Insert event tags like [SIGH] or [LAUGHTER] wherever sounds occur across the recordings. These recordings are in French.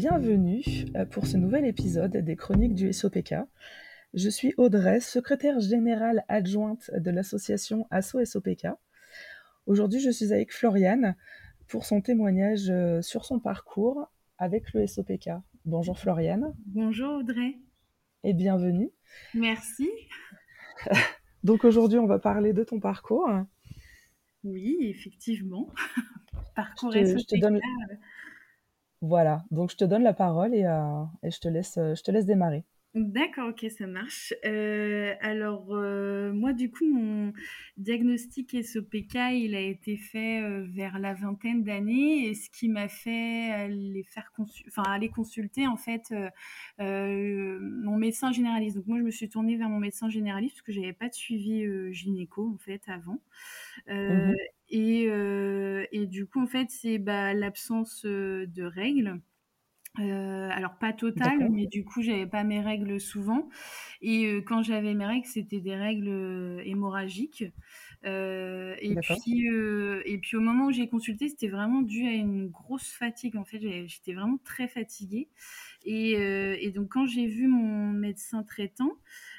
bienvenue euh, pour ce nouvel épisode des Chroniques du SOPK. Je suis Audrey, secrétaire générale adjointe de l'association ASSO SOPK. Aujourd'hui, je suis avec Floriane pour son témoignage euh, sur son parcours avec le SOPK. Bonjour Floriane. Bonjour Audrey. Et bienvenue. Merci. [LAUGHS] Donc aujourd'hui, on va parler de ton parcours. Oui, effectivement. [LAUGHS] parcours je te, je donne... Voilà, donc je te donne la parole et, euh, je, te laisse, euh, je te laisse démarrer. D'accord, ok, ça marche. Euh, alors, moi, du coup, mon diagnostic SOPK, il a été fait vers la vingtaine d'années, et ce qui m'a fait aller, faire enfin, aller consulter, en fait, mon médecin généraliste. Donc, moi, je me suis tournée vers mon médecin généraliste parce que j'avais pas de suivi gynéco, en fait, avant. Mmh et, euh, et, du coup, en fait, c'est bah, l'absence euh, de règles. Euh, alors pas totale, mais du coup j'avais pas mes règles souvent. Et quand j'avais mes règles, c'était des règles hémorragiques. et puis et puis au moment où j'ai consulté, c'était vraiment dû à une grosse fatigue. En fait, j'étais vraiment très fatiguée. Et, et donc quand j'ai vu mon médecin traitant,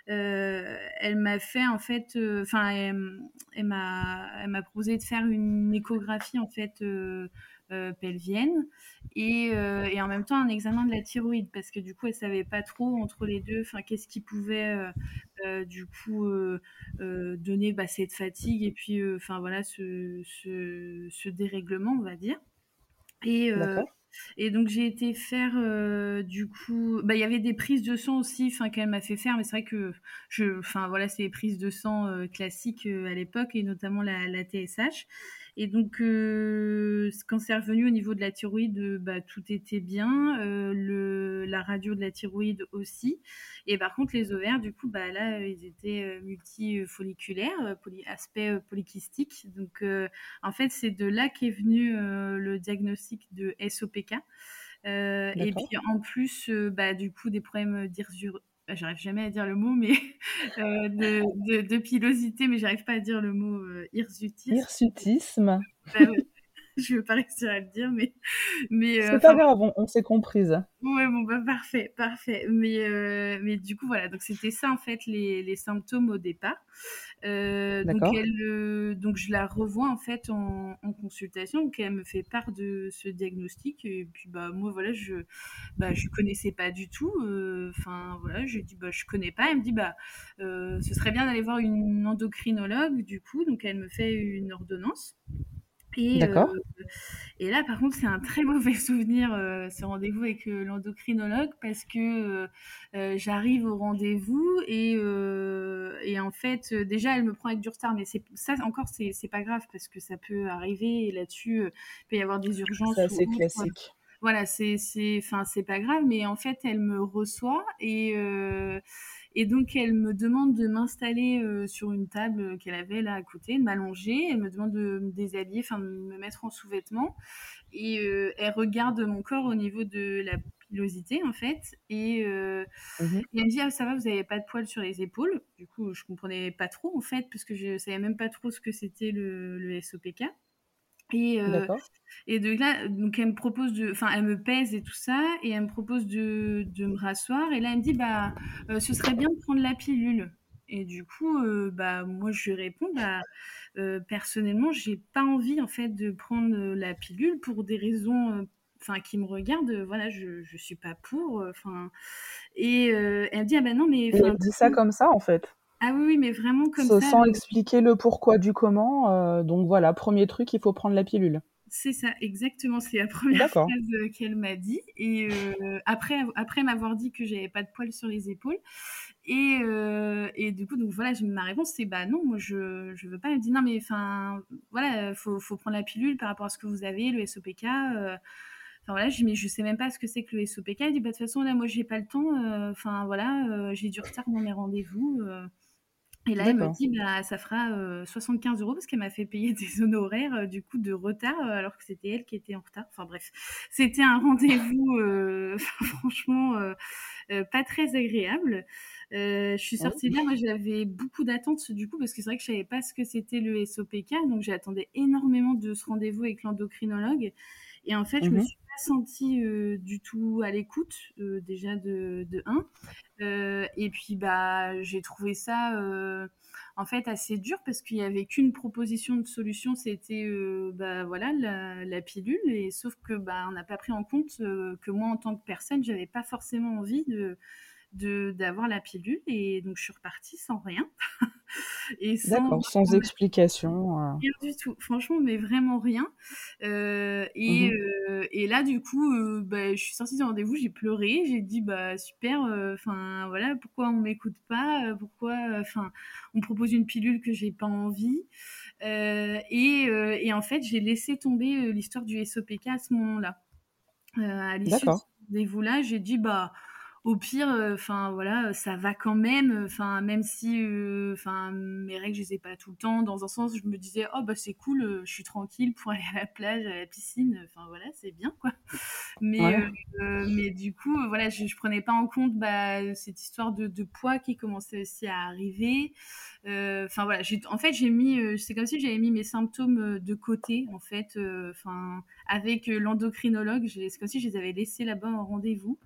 elle m'a fait en fait, euh, enfin, elle, elle m'a proposé de faire une échographie en fait euh, pelvienne et, et, en même temps un examen de la thyroïde parce que du coup elle savait pas trop entre les deux enfin qu'est-ce qui pouvait du coup donner bah, cette fatigue et puis enfin voilà ce, ce, ce, dérèglement on va dire. Et, et donc j'ai été faire euh, du coup, bah il y avait des prises de sang aussi, qu'elle m'a fait faire, mais c'est vrai que je, voilà, c'est les prises de sang euh, classiques euh, à l'époque et notamment la TSH. Et donc, euh, quand c'est revenu au niveau de la thyroïde, euh, bah, tout était bien. Euh, le, la radio de la thyroïde aussi. Et par contre, les ovaires, du coup, bah, là, ils étaient multifolliculaires, poly, aspect polykystique. Donc, en fait, c'est de là qu'est venu le diagnostic de SOPK. et puis en plus, bah, du coup, des problèmes bah, j'arrive jamais à dire le mot, mais [LAUGHS] euh, de, pilosité, mais j'arrive pas à dire le mot euh, hirsutisme. Hirsutisme. Bah [LAUGHS] je veux pas réussir à le dire, mais. mais euh, c'est pas grave, on, s'est comprise. Ouais, bon, bah, parfait, parfait. Mais, euh, mais du coup, voilà, donc c'était ça, en fait, les, les symptômes au départ. Euh, donc, elle, donc, je la revois, en fait, en, en, consultation, donc elle me fait part de ce diagnostic. Et puis, bah, moi, voilà, je bah, je connaissais pas du tout. Enfin, voilà, je dis, bah, je connais pas. Elle me dit, bah, ce serait bien d'aller voir une endocrinologue, du coup. Donc, elle me fait une ordonnance. Et, euh, et là, par contre, c'est un très [LAUGHS] mauvais souvenir, euh, ce rendez-vous avec euh, l'endocrinologue, parce que j'arrive au rendez-vous et, et, en fait, déjà, elle me prend avec du retard, mais ça encore, c'est pas grave, parce que ça peut arriver, et là-dessus, il peut y avoir des urgences. C'est classique. Voilà, c'est pas grave, mais en fait, elle me reçoit et et donc, elle me demande de m'installer euh, sur une table qu'elle avait là à côté, de m'allonger. Elle me demande de me déshabiller, enfin, de me mettre en sous-vêtements. Et euh, elle regarde mon corps au niveau de la pilosité, en fait. Et, euh, mhm. elle me dit, ah, ça va, vous n'avez pas de poils sur les épaules. Du coup, je comprenais pas trop, en fait, parce que je savais même pas trop ce que c'était le, le SOPK. Et, euh, et de là, donc elle me propose de, enfin elle me pèse et tout ça, et elle me propose de, de me rasseoir. Et là elle me dit bah euh, ce serait bien de prendre la pilule. Et du coup euh, bah moi je lui réponds bah personnellement j'ai pas envie en fait de prendre la pilule pour des raisons enfin qui me regardent voilà je je suis pas pour enfin et elle me dit ah bah non mais elle dit ça comme ça en fait? Ah oui, mais vraiment comme ça. Sans expliquer le pourquoi du comment. Euh, donc voilà, premier truc, il faut prendre la pilule. C'est ça, exactement. C'est la première [LAUGHS] phrase euh, qu'elle m'a dit. Et euh, après, après m'avoir dit que j'avais pas de poils sur les épaules. Et, et du coup, donc voilà, ma réponse c'est bah non, moi je je veux pas. Elle me dit non mais enfin voilà, faut faut prendre la pilule par rapport à ce que vous avez, le SOPK. Enfin voilà, je mais je sais même pas ce que c'est que le SOPK. Elle dit bah de toute façon là moi j'ai pas le temps. Enfin voilà, j'ai du retard dans mes rendez-vous. Et là, elle me dit, bah, ça fera 75 euros parce qu'elle m'a fait payer [LAUGHS] des honoraires du coup de retard alors que c'était elle qui était en retard. Enfin bref, [LAUGHS] c'était un rendez-vous [LAUGHS] franchement pas très agréable. je suis oh. sortie de là, moi j'avais beaucoup d'attentes du coup parce que c'est vrai que je savais pas ce que c'était le SOPK, donc j'attendais énormément de ce rendez-vous avec l'endocrinologue. Et en fait, je me Mmh suis pas sentie du tout à l'écoute, déjà de, de 1. et puis, bah, j'ai trouvé ça en fait assez dur parce qu'il y avait qu'une proposition de solution, c'était bah voilà la, la, pilule et sauf que bah on n'a pas pris en compte que moi en tant que personne, j'avais pas forcément envie de d'avoir la pilule et donc je suis repartie sans rien [LAUGHS] et sans D'accord, sans explication. Euh. Rien du tout, franchement, mais vraiment rien. Euh, et, mmh euh, et, là, du coup, euh, bah, je suis sortie du rendez-vous, j'ai pleuré, j'ai dit bah super, enfin voilà, pourquoi on m'écoute pas, pourquoi, enfin, on propose une pilule que j'ai pas envie. Et, et, en fait, j'ai laissé tomber l'histoire du SOPK à ce moment-là. à l'issue de ce rendez-vous-là, j'ai dit bah au pire, euh, enfin voilà, ça va quand même. Enfin même si, euh, enfin mes règles, je les ai pas tout le temps. Dans un sens, je me disais oh bah c'est cool, euh, je suis tranquille pour [LAUGHS] aller à la plage, à la piscine. Enfin voilà, c'est bien quoi. Mais mais du coup voilà, je, je prenais pas en compte bah, cette histoire de, de, poids qui commençait aussi à arriver. Enfin voilà, en fait j'ai mis, c'est comme si j'avais mis mes symptômes de côté en fait. Enfin avec l'endocrinologue, c'est comme si je les avais laissés là-bas en rendez-vous.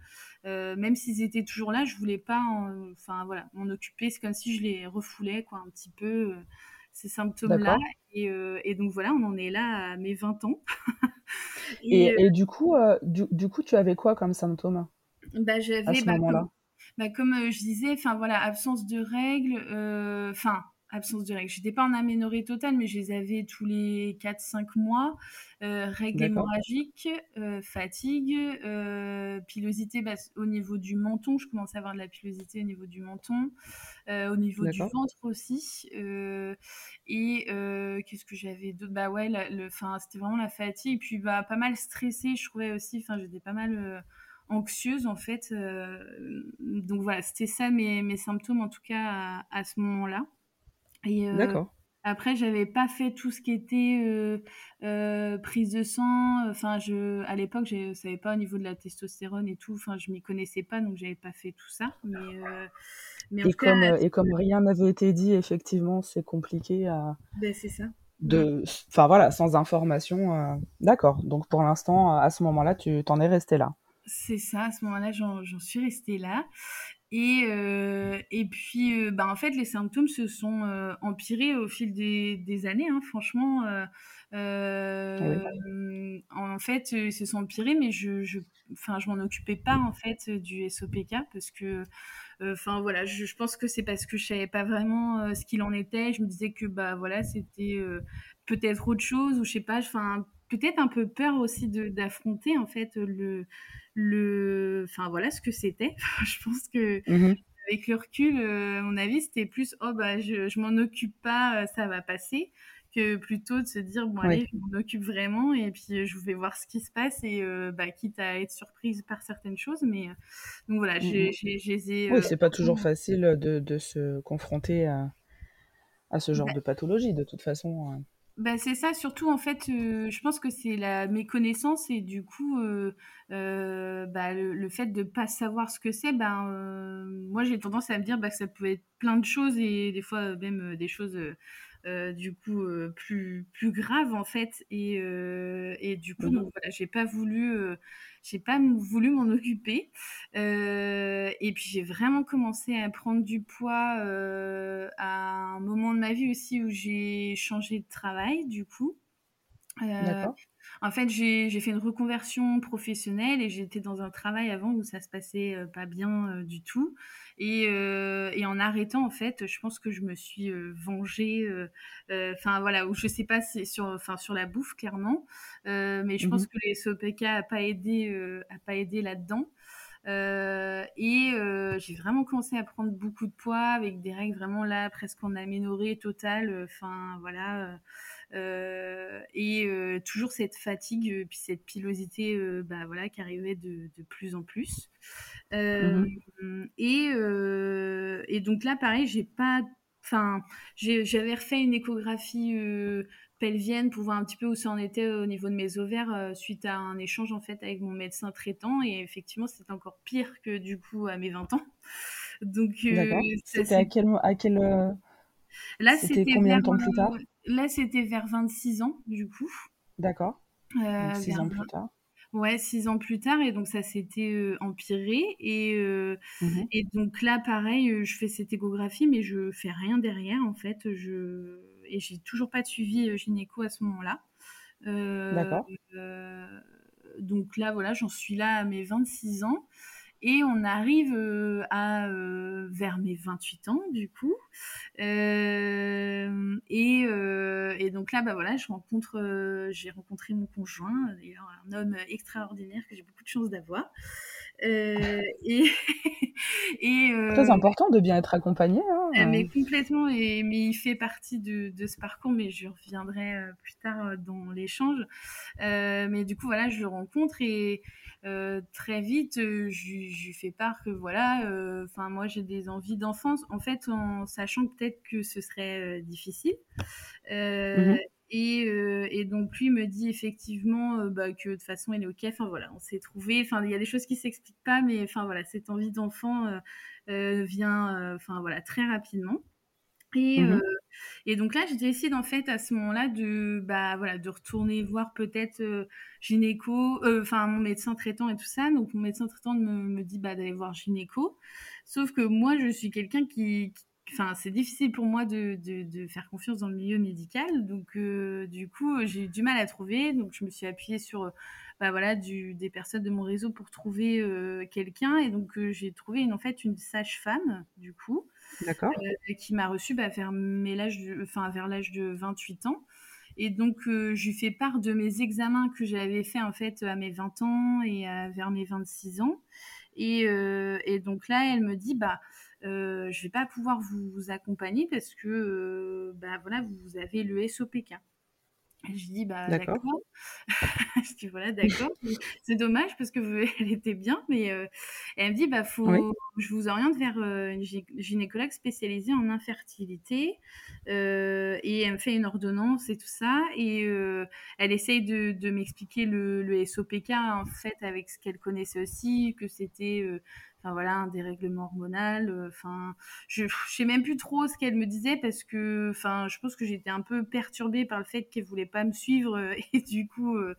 Euh, même s'ils étaient toujours là, je voulais pas, enfin voilà, m'en occuper. C'est comme si je les refoulais, quoi, un petit peu euh, ces symptômes-là. Euh, et, donc voilà, on en est là à mes 20 ans. [LAUGHS] et, du coup, du, coup, tu avais quoi comme symptômes bah, j'avais, à ce bah, moment-là? bah, comme je disais, enfin voilà, absence de règles, enfin absence de règles. J'étais pas en aménorrhée totale, mais je les avais tous les 4-5 mois. Euh, règles hémorragiques, euh, fatigue, euh, pilosité bah, au niveau du menton. Je commençais à avoir de la pilosité au niveau du menton, au niveau du ventre aussi. et qu'est-ce que j'avais d'autre? Bah ouais, le, c'était vraiment la fatigue. Et puis bah, pas mal stressée, je trouvais aussi. Enfin, j'étais pas mal anxieuse en fait. donc voilà, c'était ça mes, mes, symptômes en tout cas à ce moment-là. Euh, D'accord. Après, j'avais pas fait tout ce qui était euh, euh, prise de sang. Enfin, je, à l'époque, je savais pas au niveau de la testostérone et tout. Enfin, je m'y connaissais pas, donc j'avais pas fait tout ça. Mais, mais et, comme, et comme rien n'avait été dit, effectivement, c'est compliqué à. Ben, c'est ça. De, enfin voilà, sans information. D'accord. Donc pour l'instant, à ce moment-là, tu t'en es resté là. C'est ça. À ce moment-là, j'en suis restée là. Et, euh, et puis, euh, bah, en fait, les symptômes se sont euh, empirés au fil des, des années. Hein, franchement, ah en fait, ils se sont empirés, mais je, je, je m'en occupais pas en fait du SOPK parce que, enfin voilà, je, je, pense que c'est parce que je savais pas vraiment ce qu'il en était. Je me disais que bah voilà, c'était peut-être autre chose ou je sais pas. Enfin, peut-être un peu peur aussi d'affronter en fait le le enfin voilà ce que c'était. [LAUGHS] Je pense que mmh avec le recul euh, à mon avis c'était plus oh bah je, je m'en occupe pas euh, ça va passer que plutôt de se dire bon allez je m'en occupe vraiment et puis euh, je vais voir ce qui se passe et bah quitte à être surprise par certaines choses mais donc voilà j'ai mmh j'ai oui c'est pas toujours facile de, de se confronter à, à ce genre bah de pathologie de toute façon bah, c'est ça, surtout en fait, je pense que c'est la méconnaissance et du coup, bah, le, fait de pas savoir ce que c'est, ben, moi j'ai tendance à me dire bah, que ça pouvait être plein de choses et des fois même des choses du coup plus plus graves en fait et, et du coup, mmh donc voilà, j'ai pas voulu j'ai pas voulu m'en [LAUGHS] occuper. Euh, et puis j'ai vraiment commencé à prendre du poids euh, à un moment de ma vie aussi où j'ai changé de travail, du coup. Euh, en fait, j'ai fait une reconversion professionnelle et j'étais dans un travail avant où ça se passait pas bien du tout. Et, euh, et, en arrêtant, en fait, je pense que je me suis euh, vengée. Euh, enfin, voilà, ou je sais pas si sur, enfin, sur la bouffe, clairement. mais je pense mmh que les SOPK n'a pas aidé, a pas aidé là-dedans. Euh, et euh, j'ai vraiment commencé à prendre beaucoup de poids avec des règles vraiment là presque en aménorrhée totale. Enfin voilà. Euh, et toujours cette fatigue puis cette pilosité bah, voilà qui arrivait de, de plus en plus. Mmh et, et donc là pareil j'ai pas enfin j'avais refait une échographie pelvienne pour voir un petit peu où ça en était au niveau de mes ovaires euh, suite à un échange en fait avec mon médecin traitant et effectivement c'était encore pire que du coup à mes 20 ans. Donc euh, c'était à quel à quel euh, Là c'était combien de temps plus tard? Là c'était vers 26 ans du coup. D'accord. six ans plus tard. Ouais, six ans plus tard, et donc ça s'était empiré. Et, mmh et donc là, pareil, je fais cette échographie, mais je fais rien derrière, en fait. Je... Et j'ai toujours pas de suivi gynéco à ce moment-là. D'accord. donc là, voilà, j'en suis là à mes 26 ans. Et on arrive euh, à euh, vers mes 28 ans du coup. Euh, donc là, bah voilà, rencontre, j'ai rencontré mon conjoint, d'ailleurs un homme extraordinaire que j'ai beaucoup de chance d'avoir. Euh, [LAUGHS] et, et très important de bien être accompagné. Hein. Mais complètement, et, mais il fait partie de, de, ce parcours, mais je reviendrai plus tard dans l'échange. mais du coup, voilà, je le rencontre et euh, très vite, euh, je, lui fais part que voilà, euh, enfin moi j'ai des envies d'enfance, en fait en sachant peut-être que ce serait difficile. Mhm. Et, et, donc lui me dit effectivement bah, que de toute façon il est ok. Enfin voilà, on s'est trouvé. Enfin il y a des choses qui s'expliquent pas, mais enfin voilà, cette envie d'enfant vient, enfin voilà, très rapidement. Et, mmh et donc là, j'ai décidé en fait à ce moment-là de, bah, voilà, de retourner voir peut-être gynéco, enfin mon médecin traitant et tout ça. Donc mon médecin traitant me, me dit bah, d'aller voir gynéco. Sauf que moi, je suis quelqu'un qui, enfin c'est difficile pour moi de, de, de, faire confiance dans le milieu médical. Donc du coup, j'ai eu du mal à trouver. Donc je me suis appuyée sur bah, voilà, du, des personnes de mon réseau pour trouver quelqu'un. Et donc j'ai trouvé une, en fait une sage-femme du coup. D'accord. Euh, qui m'a reçue bah, vers, l'âge de, enfin, vers l'âge de 28 ans. Et donc, euh, je lui fais part de mes examens que j'avais fait en fait à mes 20 ans et vers mes 26 ans. Et, euh, et, donc là, elle me dit, bah, euh, je vais pas pouvoir vous, accompagner parce que bah, voilà, vous avez le SOPK. Je dis bah d'accord. [LAUGHS] je dis voilà d'accord. [LAUGHS] c'est dommage parce que [LAUGHS] elle était bien, mais euh, elle me dit bah faut, je vous oriente vers euh, une gynécologue spécialisée en infertilité euh, et elle me fait une ordonnance et tout ça et elle essaye de, de m'expliquer le, le, SOPK en fait avec ce qu'elle connaissait aussi que c'était enfin voilà, un dérèglement hormonal. Euh, enfin, je, ne sais même plus trop ce qu'elle me disait parce que, enfin, je pense que j'étais un peu perturbée par le fait qu'elle voulait pas me suivre euh, [LAUGHS] et du coup, euh,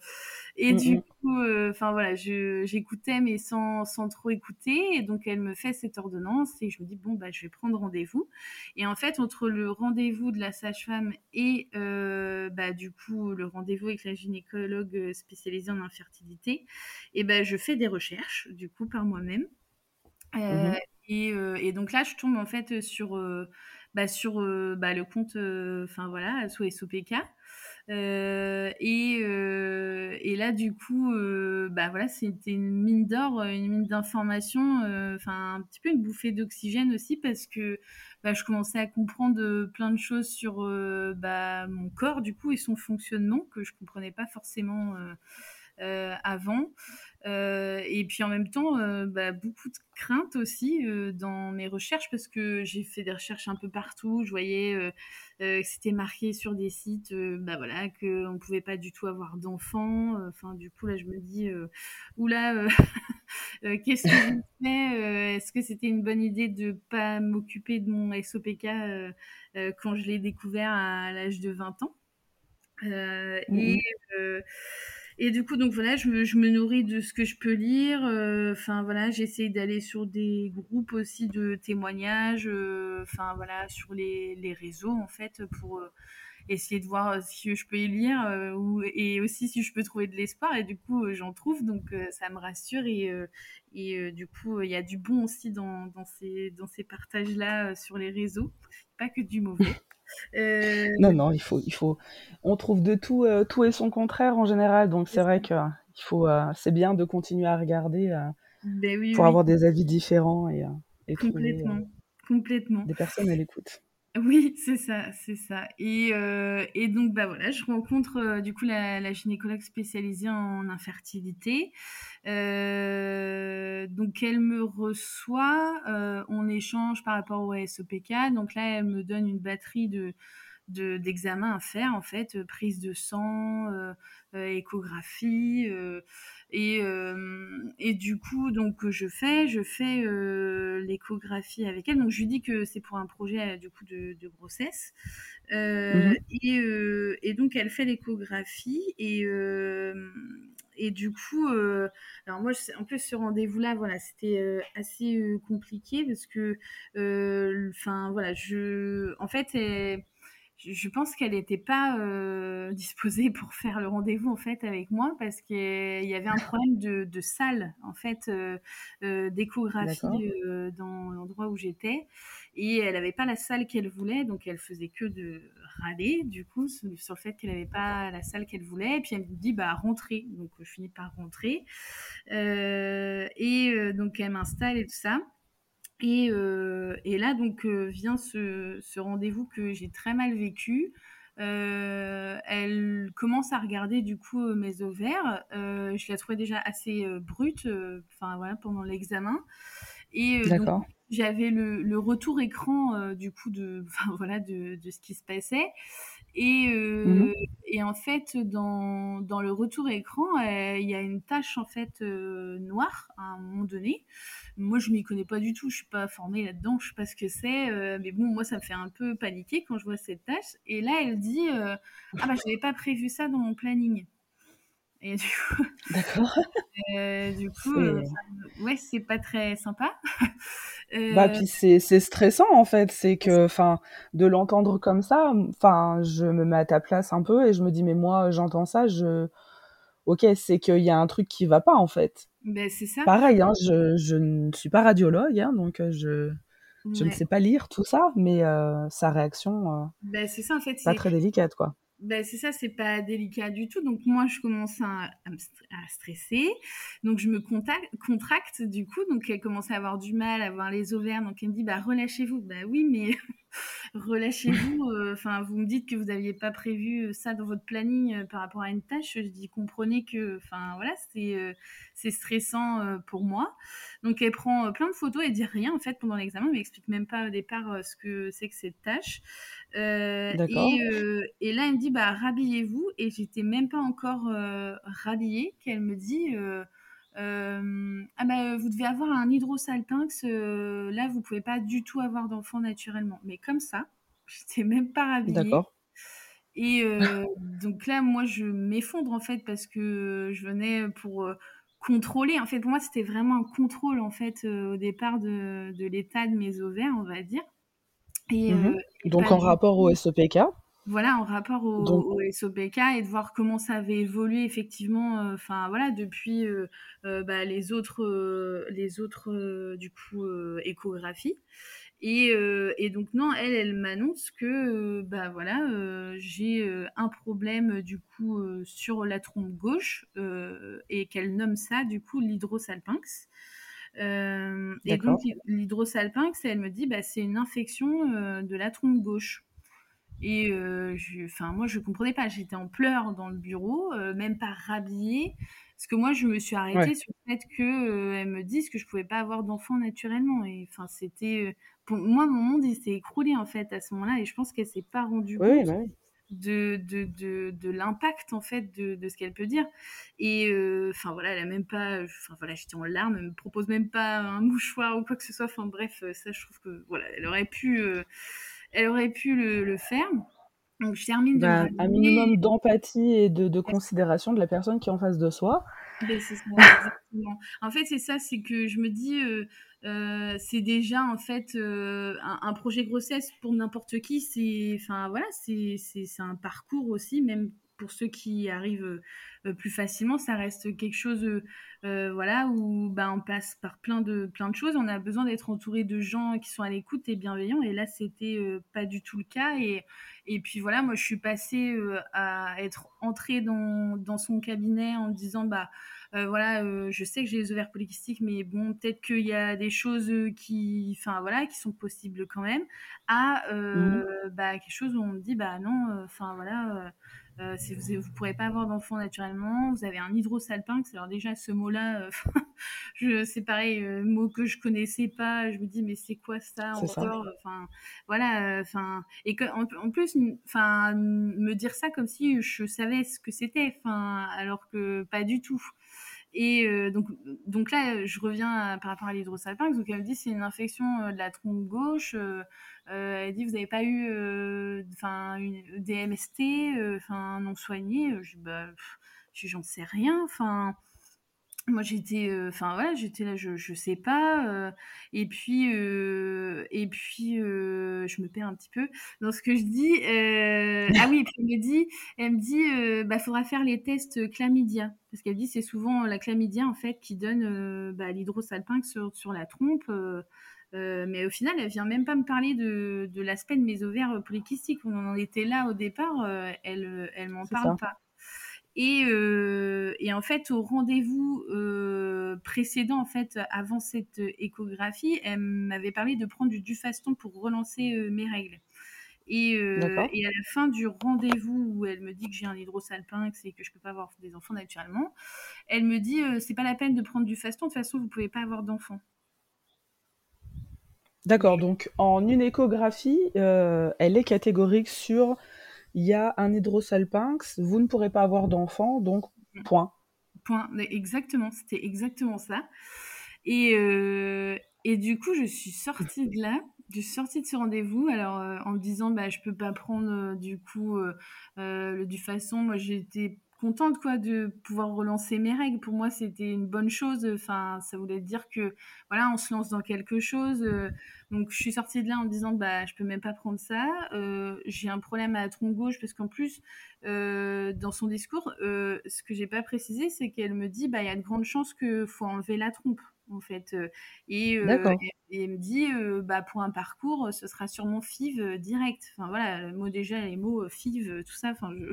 et mmh du coup, enfin voilà, j'écoutais mais sans, sans trop écouter et donc elle me fait cette ordonnance et je me dis bon bah je vais prendre rendez-vous et en fait entre le rendez-vous de la sage-femme et bah du coup le rendez-vous avec la gynécologue spécialisée en infertilité et ben je fais des recherches du coup par moi-même Mmh et, donc là, je tombe en fait sur, bah, sur bah, le compte, enfin voilà, sous SOPK. et, et là, du coup, bah voilà, c'était une mine d'or, une mine d'informations, enfin un petit peu une bouffée d'oxygène aussi parce que bah, je commençais à comprendre plein de choses sur bah, mon corps du coup et son fonctionnement que je comprenais pas forcément avant. Euh, et puis en même temps, euh, bah, beaucoup de crainte aussi euh, dans mes recherches parce que j'ai fait des recherches un peu partout. Je voyais que c'était marqué sur des sites, bah voilà, qu'on ne pouvait pas du tout avoir d'enfants. Enfin, du coup là, je me dis, oula, [LAUGHS] qu'est-ce que je fais Est-ce que c'était une bonne idée de pas m'occuper de mon SOPK quand je l'ai découvert à l'âge de 20 ans? Mmh Et et du coup, donc voilà, je me, je me nourris de ce que je peux lire. Euh, enfin voilà, j'essaye d'aller sur des groupes aussi de témoignages. Euh, enfin voilà, sur les, les, réseaux en fait pour euh, essayer de voir si je peux y lire ou, et aussi si je peux trouver de l'espoir. Et du coup, j'en trouve, donc ça me rassure et, et du coup, il y a du bon aussi dans, dans ces, dans ces partages-là sur les réseaux, pas que du mauvais. Euh, non, non, il faut, il faut. On trouve de tout, euh, tout et son contraire en général, donc c'est vrai que il faut, euh, c'est bien de continuer à regarder ben pour avoir des avis différents et, et complètement, complètement. Des personnes à l'écoute. Oui, c'est ça, c'est ça. Et, et, donc, bah voilà, je rencontre du coup la, gynécologue spécialisée en infertilité. Euh, donc, elle me reçoit, on échange par rapport au SOPK. Donc là, elle me donne une batterie de, d'examens à faire en fait, prise de sang, échographie et, et du coup donc je fais je fais l'échographie avec elle. Donc je lui dis que c'est pour un projet du coup de, de grossesse mmh et, et, donc elle fait l'échographie et et du coup, euh, alors moi, en plus, ce rendez-vous-là, voilà, c'était euh, assez euh, compliqué parce que, enfin, voilà, je, en fait, je pense qu'elle n'était pas disposée pour faire le rendez-vous en fait avec moi parce qu'il y avait un problème de, salle en fait d'échographie dans l'endroit où j'étais. Et elle n'avait pas la salle qu'elle voulait donc elle faisait que de râler du coup sur le fait qu'elle n'avait pas la salle qu'elle voulait. Et puis elle me dit bah rentrer donc je finis par rentrer. Et donc elle m'installe et tout ça et, et, là, donc, vient ce, ce rendez-vous que j'ai très mal vécu. Euh, elle commence à regarder du coup mes ovaires. Euh, je la trouvais déjà assez brute, enfin voilà, pendant l'examen. Et j'avais le, le, retour écran du coup de, [LAUGHS] voilà, de, de, ce qui se passait. Et, mmh et en fait, dans, dans, le retour écran, il y a une tache en fait noire à un moment donné. Moi, je m'y connais pas du tout, je suis pas formée là-dedans, je sais pas ce que c'est, euh, mais bon, moi, ça me fait un peu paniquer quand je vois cette tâche. Et là, elle dit euh, Ah bah, je n'avais pas prévu ça dans mon planning. Et du coup, D'accord. [LAUGHS] Euh, du coup, ouais, c'est pas très sympa. Bah, puis c'est stressant en fait, c'est que, enfin, de l'entendre comme ça, enfin, je me mets à ta place un peu et je me dis, mais moi, j'entends ça, je ok, c'est qu'il y a un truc qui va pas en fait. Ben, c'est ça. Pareil, hein, je, je, ne suis pas radiologue, hein, donc euh, je, je ne sais pas lire tout ça, mais euh, sa réaction, euh, ben, c'est ça en fait. Pas très délicate, quoi. Ben, c'est ça, c'est pas délicat du tout. Donc moi, je commence à, à, stresser. Donc je me contacte, contracte du coup. Donc elle commence à avoir du mal, à avoir les ovaires. Donc elle me dit, bah relâchez-vous. Bah oui, mais [LAUGHS] relâchez-vous. [LAUGHS] Euh, enfin, vous me dites que vous n'aviez pas prévu ça dans votre planning euh, par rapport à une tâche. Je dis, comprenez que, enfin voilà, c'est euh, c'est stressant pour moi. Donc elle prend plein de photos et dit rien en fait pendant l'examen. Elle m'explique même pas au départ ce que c'est que cette tâche. Et, et, là elle me dit, bah rhabillez-vous. Et j'étais même pas encore rhabillée qu'elle me dit. Euh, ah bah, vous devez avoir un hydrosalpinx, euh, là vous pouvez pas du tout avoir d'enfant naturellement. Mais comme ça, [LAUGHS] j'étais même pas habillée. D'accord. Et euh, [LAUGHS] donc là, moi, je m'effondre en fait parce que je venais pour contrôler. En fait, pour moi, c'était vraiment un contrôle en fait au départ de, de l'état de mes ovaires, on va dire. Et, mmh donc en rapport au SOPK voilà, en rapport au, SOPK et de voir comment ça avait évolué effectivement, euh, enfin voilà, depuis euh, euh, bah, les autres, les autres du coup échographies. Et, et, donc non, elle, elle m'annonce que bah voilà, j'ai un problème du coup sur la trompe gauche et qu'elle nomme ça du coup l'hydrosalpinx. Et donc l'hydrosalpinx, elle me dit bah c'est une infection de la trompe gauche. Et euh, enfin, moi, je comprenais pas. J'étais en pleurs dans le bureau, euh, même pas rhabillée. Parce que moi, je me suis arrêtée sur le fait qu'elle euh, me dise que je pouvais pas avoir d'enfant naturellement. Et enfin, c'était. pour moi, mon monde, il s'est écroulé, en fait, à ce moment-là. Et je pense qu'elle s'est pas rendue compte. Bah de, de, de, de l'impact en fait de, de ce qu'elle peut dire et enfin voilà elle a même pas enfin voilà j'étais en larmes elle me propose même pas un mouchoir ou quoi que ce soit enfin bref ça je trouve que voilà elle aurait pu elle aurait pu le, faire. Donc je termine de bah, un minimum d'empathie et de, considération de la personne qui est en face de soi. Ben, [LAUGHS] en fait, c'est ça, c'est que je me dis, euh, euh, c'est déjà en fait euh, un, projet grossesse pour n'importe qui. C'est, enfin voilà, c'est un parcours aussi, même pour ceux qui arrivent plus facilement, ça reste quelque chose, voilà, où bah, on passe par plein de plein de choses. On a besoin d'être entouré de gens qui sont à l'écoute et bienveillants. Et là, c'était pas du tout le cas. Et, et puis voilà, moi, je suis passée à être entrée dans, dans son cabinet en me disant, bah voilà, je sais que j'ai les ovaires polykystiques, mais bon, peut-être qu'il y a des choses qui, enfin voilà, qui sont possibles quand même. À mmh bah, quelque chose où on me dit, bah non, enfin voilà euh, vous ne pourrez pas avoir d'enfant naturellement, vous avez un hydrosalpinx. Alors déjà, ce mot-là, euh, [LAUGHS] c'est pareil, euh, mot que je connaissais pas. Je me dis, mais c'est quoi ça encore? Enfin, voilà. Enfin, et en, plus, enfin, me dire ça comme si je savais ce que c'était. Enfin, alors que pas du tout. Et euh, donc, donc là, je reviens par rapport à l'hydrosalpinx. Donc elle me dit c'est une infection euh, de la trompe gauche. Euh, elle dit vous n'avez pas eu enfin des MST enfin non soignés. Je bah, j'en sais rien. Enfin moi j'étais enfin voilà j'étais là je je sais pas et puis et puis je me perds un petit peu dans ce que je dis ah oui puis elle me dit elle me dit bah faudra faire les tests chlamydia parce qu'elle dit c'est souvent la chlamydia en fait qui donne bah, l'hydrosalpinx sur, sur la trompe mais au final, elle vient même pas me parler de, de l'aspect de mes ovaires polykystiques. On en était là au départ. elle, elle m'en parle pas. Euh, et, en fait, au rendez-vous euh, précédent, en fait, avant cette échographie, elle m'avait parlé de prendre du Dufaston pour relancer euh, mes règles. Et, et, à la fin du rendez-vous où elle me dit que j'ai un hydrosalpinx et que je peux pas avoir des enfants naturellement, elle me dit c'est pas la peine de prendre du faston, de toute façon vous pouvez pas avoir d'enfants. D'accord, donc en une échographie, elle est catégorique sur il y a un hydrosalpinx, vous ne pourrez pas avoir d'enfant, donc point. Point, exactement, c'était exactement ça. Et, euh, et du coup, je suis sortie de là, je suis sortie de ce rendez-vous, alors euh, en me disant, bah, je peux pas prendre euh, du coup le du façon, moi j'étais contente quoi de pouvoir relancer mes règles. Pour moi, c'était une bonne chose. Enfin, ça voulait dire que voilà, on se lance dans quelque chose. Euh, donc, je suis sortie de là en me disant bah, je peux même pas prendre ça. Euh, j'ai un problème à la tronc gauche parce qu'en plus, euh, dans son discours, ce que j'ai pas précisé, c'est qu'elle me dit bah il y a de grandes chances que faut enlever la trompe en fait. Et, et, elle me dit, bah, pour un parcours, ce sera sûrement FIV direct. Enfin voilà, le mot déjà, les mots FIV, tout ça. Enfin, je,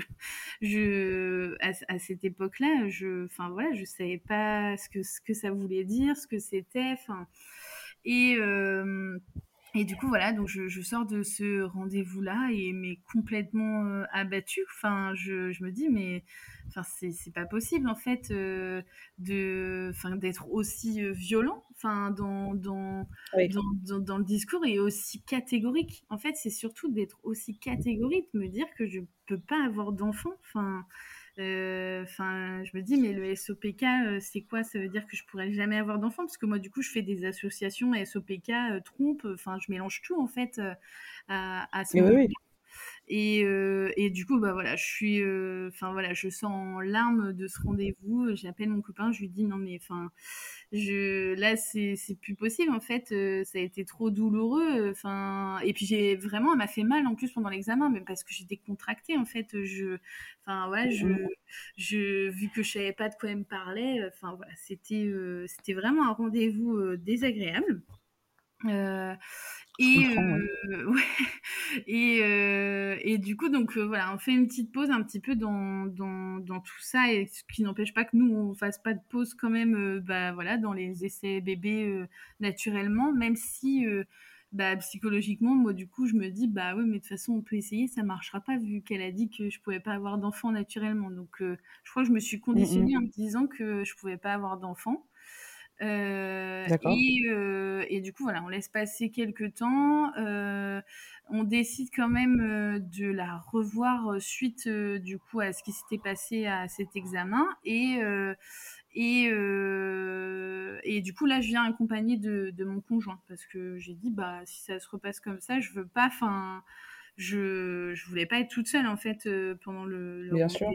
[LAUGHS] je à, cette époque-là, je, enfin voilà, je savais pas ce que ce que ça voulait dire, ce que c'était. Enfin, et et du coup, voilà, donc je, sors de ce rendez-vous-là et mais complètement euh, abattue. Enfin, je, je, me dis, mais enfin, c'est pas possible en fait euh, de, enfin, d'être aussi euh, violent, enfin, dans dans, dans, dans, le discours et aussi catégorique. En fait, c'est surtout d'être aussi catégorique, de me dire que je peux pas avoir d'enfant. Enfin, euh, enfin, je me dis, mais le SOPK, euh, c'est quoi? Ça veut dire que je pourrais jamais avoir d'enfant? Parce que moi, du coup, je fais des associations SOPK, euh, trompe, enfin, je mélange tout en fait à, à ce moment et, et, du coup, bah voilà, je suis, enfin voilà, je sens en larmes de ce rendez-vous. J'appelle mon copain, je lui dis non mais, enfin, je, là c'est, c'est plus possible en fait. ça a été trop douloureux. Enfin, et puis j'ai vraiment, elle m'a fait mal en plus pendant l'examen, mais parce que j'étais contractée en fait. Je, enfin ouais, je, mmh je, vu que je savais pas de quoi elle me parlait. Enfin voilà, c'était, c'était vraiment un rendez-vous désagréable. Euh, et, euh, [LAUGHS] ouais. et, euh, et, du coup, donc voilà, on fait une petite pause un petit peu dans, dans, dans tout ça, et ce qui n'empêche pas que nous, on fasse pas de pause quand même bah, voilà, dans les essais bébés naturellement, même si bah, psychologiquement, moi, du coup, je me dis, bah oui, mais de toute façon, on peut essayer, ça marchera pas, vu qu'elle a dit que je pouvais pas avoir d'enfant naturellement. Donc, je crois que je me suis mmh conditionnée en me disant que je pouvais pas avoir d'enfant. Euh, et, euh, et, du coup, voilà, on laisse passer quelques temps. Euh, on décide quand même de la revoir suite du coup à ce qui s'était passé à cet examen. Et, et, et du coup, là, je viens accompagner de, de mon conjoint parce que j'ai dit, bah, si ça se repasse comme ça, je veux pas. Enfin, je, je voulais pas être toute seule en fait pendant le. le Bien sûr.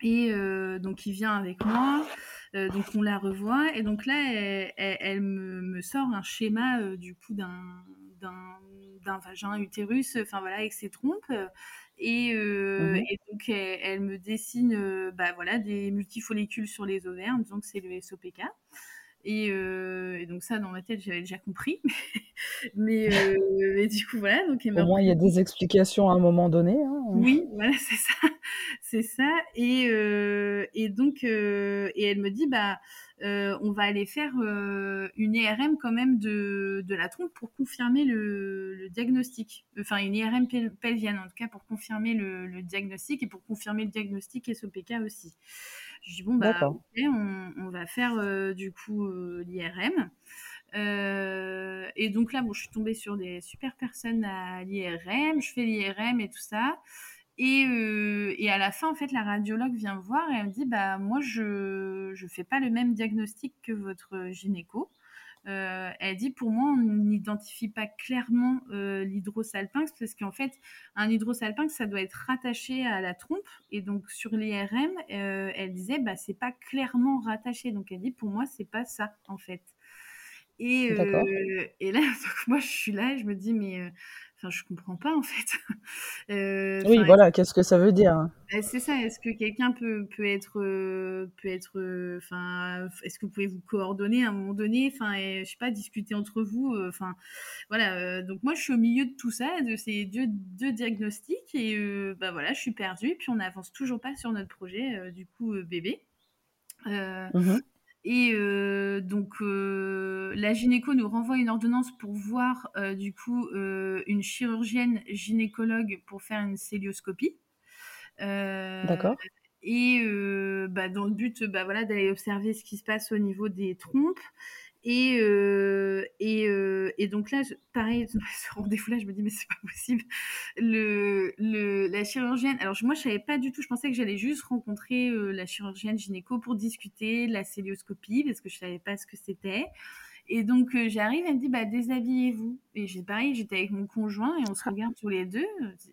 Et donc, il vient avec moi. Euh, donc on la revoit et donc là elle, me, sort un schéma euh, du coup d'un d'un vagin utérus, enfin voilà avec ses trompes et, euh, mhm. donc elle, me dessine bah voilà des multifollicules sur les ovaires, disons que c'est le SOPK. Et, et, donc ça, dans ma tête, j'avais déjà compris. [LAUGHS] mais, mais, du coup, voilà. Donc, Au moins, il y a des explications à un moment donné. Hein. Oui, voilà, c'est ça. [LAUGHS] c'est ça. Et, et donc, et elle me dit, bah, euh, on va aller faire euh, une IRM quand même de, de, la trompe pour confirmer le, le, diagnostic. Enfin, une IRM pelvienne en tout cas pour confirmer le, le, diagnostic et pour confirmer le diagnostic SOPK aussi. Je dis bon bah on, on, va faire euh, du coup l'IRM. et donc là, bon, je suis tombée sur des super personnes à l'IRM. Je fais l'IRM et tout ça. Et, euh, et, à la fin, en fait, la radiologue vient me voir et elle me dit bah moi je je fais pas le même diagnostic que votre gynéco. Euh, elle dit pour moi on n'identifie pas clairement euh, l'hydrosalpinx parce qu'en fait un hydrosalpinx ça doit être rattaché à la trompe. Et donc sur l'IRM euh, elle disait bah c'est pas clairement rattaché. Donc elle dit pour moi c'est pas ça en fait. Et, euh, et là [LAUGHS] donc moi je suis là et je me dis mais Enfin, je comprends pas en fait. [LAUGHS] euh, oui, voilà, qu'est-ce que ça veut dire hein? Bah, C'est ça. Est-ce que quelqu'un peut, peut être, euh, peut être, euh, enfin, est-ce que vous pouvez vous coordonner à un moment donné, enfin, je sais pas, discuter entre vous, enfin, voilà. donc moi, je suis au milieu de tout ça, de ces deux, deux diagnostics, et bah voilà, je suis perdue, puis on n'avance toujours pas sur notre projet, du coup, bébé. Mmh et euh, donc, euh, la gynéco nous renvoie une ordonnance pour voir, euh, du coup, une chirurgienne gynécologue pour faire une célioscopie. D'accord. Et bah, dans le but bah, voilà, d'aller observer ce qui se passe au niveau des trompes. Et, euh, et, euh, et, donc là, je, pareil, [LAUGHS] ce rendez-vous-là, je me dis, mais c'est pas possible. Le, le, la chirurgienne, alors moi, je savais pas du tout, je pensais que j'allais juste rencontrer euh, la chirurgienne gynéco pour discuter de la célioscopie, parce que je savais pas ce que c'était. Et donc, euh, j'arrive, elle me dit, bah, déshabillez-vous. Et j'ai pareil, j'étais avec mon conjoint et on se ah. regarde tous les deux.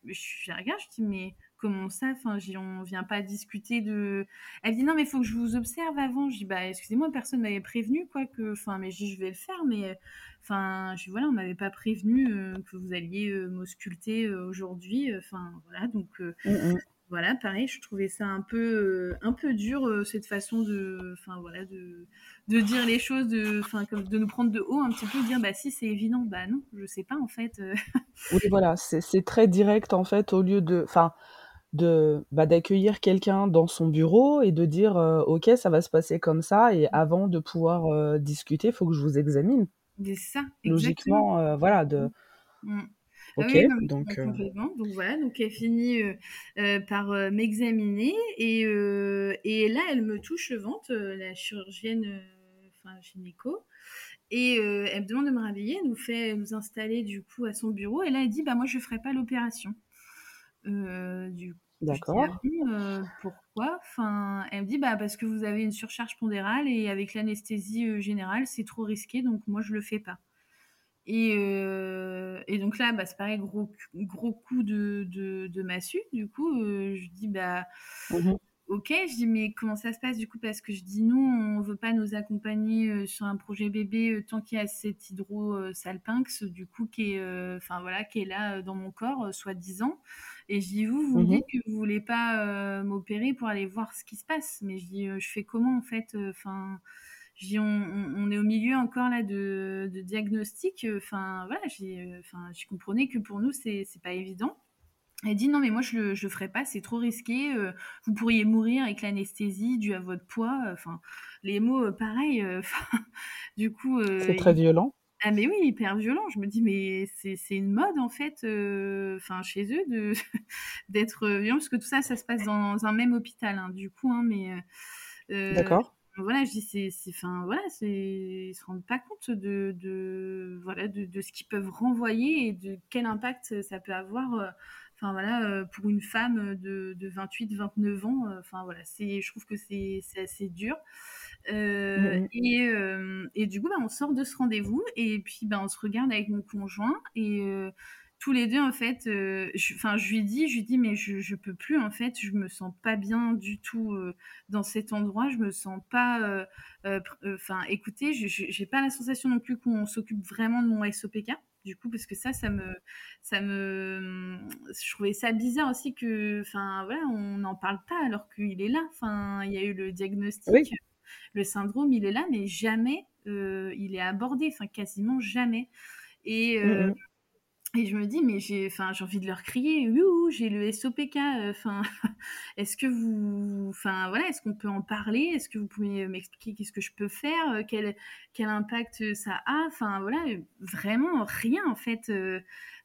Je, je regarde, je dis, mais comment ça Enfin, on vient pas discuter de. Elle dit non, mais il faut que je vous observe avant. Je dis bah excusez-moi, personne m'avait prévenu quoi que. Enfin, mais je vais le faire, mais enfin, je voilà, on m'avait pas prévenu euh, que vous alliez euh, m'ausculter euh, aujourd'hui. Enfin voilà, donc. Mmh, mmh. Voilà, pareil, je trouvais ça un peu, un peu dur cette façon de, enfin voilà, de, de dire les choses, de, enfin comme de nous prendre de haut un petit peu, de dire bah si c'est évident, bah non, je sais pas en fait. oui, voilà, c'est très direct en fait au lieu de, enfin, de bah, d'accueillir quelqu'un dans son bureau et de dire euh, ok ça va se passer comme ça et avant de pouvoir euh, discuter il faut que je vous examine c'est ça logiquement euh, voilà de mmh. mmh. Ah ok donc donc voilà donc elle finit par m'examiner et, et là elle me touche le ventre la chirurgienne enfin gynéco et elle me demande de me réveiller elle nous fait nous installer du coup à son bureau et là elle dit bah moi je ferai pas l'opération euh, du D'accord. Euh, pourquoi? Enfin, elle me dit bah parce que vous avez une surcharge pondérale et avec l'anesthésie euh, générale c'est trop risqué donc moi je le fais pas. Et, et donc là bah c'est pareil gros gros coup de, de, de massue du coup je dis bah mmh ok, je dis mais comment ça se passe du coup? Parce que je dis nous on veut pas nous accompagner sur un projet bébé tant qu'il y a cet hydrosalpinx du coup qui est enfin voilà qui est là dans mon corps soit 10 ans et je dis vous vous me mmh dites que vous voulez pas m'opérer pour aller voir ce qui se passe mais je dis je fais comment en fait enfin je dis on, on, est au milieu encore là de, de diagnostic enfin voilà enfin je comprenais que pour nous c'est pas évident elle dit non mais moi je le, je le ferai pas, c'est trop risqué. Euh, vous pourriez mourir avec l'anesthésie due à votre poids. Enfin, les mots euh, pareil. Euh, [LAUGHS] du coup. c'est très violent. Ah mais oui, hyper violent. Je me dis mais c'est, c'est une mode en fait, enfin chez eux de [LAUGHS] d'être violent parce que tout ça ça se passe dans un même hôpital. Hein, du coup, hein, mais. D'accord. Voilà, je dis c'est, enfin voilà, c'est ils se rendent pas compte de, de voilà de, de ce qu'ils peuvent renvoyer et de quel impact ça peut avoir Enfin voilà, euh, pour une femme de, de 28-29 ans, euh, enfin voilà, c'est, je trouve que c'est, assez dur. Euh, mmh. et, et, du coup, bah, on sort de ce rendez-vous et puis bah, on se regarde avec mon conjoint et tous les deux en fait, enfin je, lui dis, je lui dis mais je, je peux plus en fait, je me sens pas bien du tout dans cet endroit, je me sens pas, enfin écoutez, je j'ai pas la sensation non plus qu'on s'occupe vraiment de mon SOPK du coup parce que ça ça me ça me je trouvais ça bizarre aussi que enfin voilà on n'en parle pas alors qu'il est là. Enfin il y a eu le diagnostic le syndrome, il est là, mais jamais il est abordé, enfin quasiment jamais. Et, mmh, mmh. Et je me dis, mais j'ai, envie de leur crier, j'ai le SOPK, enfin, [LAUGHS] est-ce que vous, enfin, voilà, est-ce qu'on peut en parler? Est-ce que vous pouvez m'expliquer qu'est-ce que je peux faire? Quel, quel impact ça a? Enfin, voilà, vraiment rien, en fait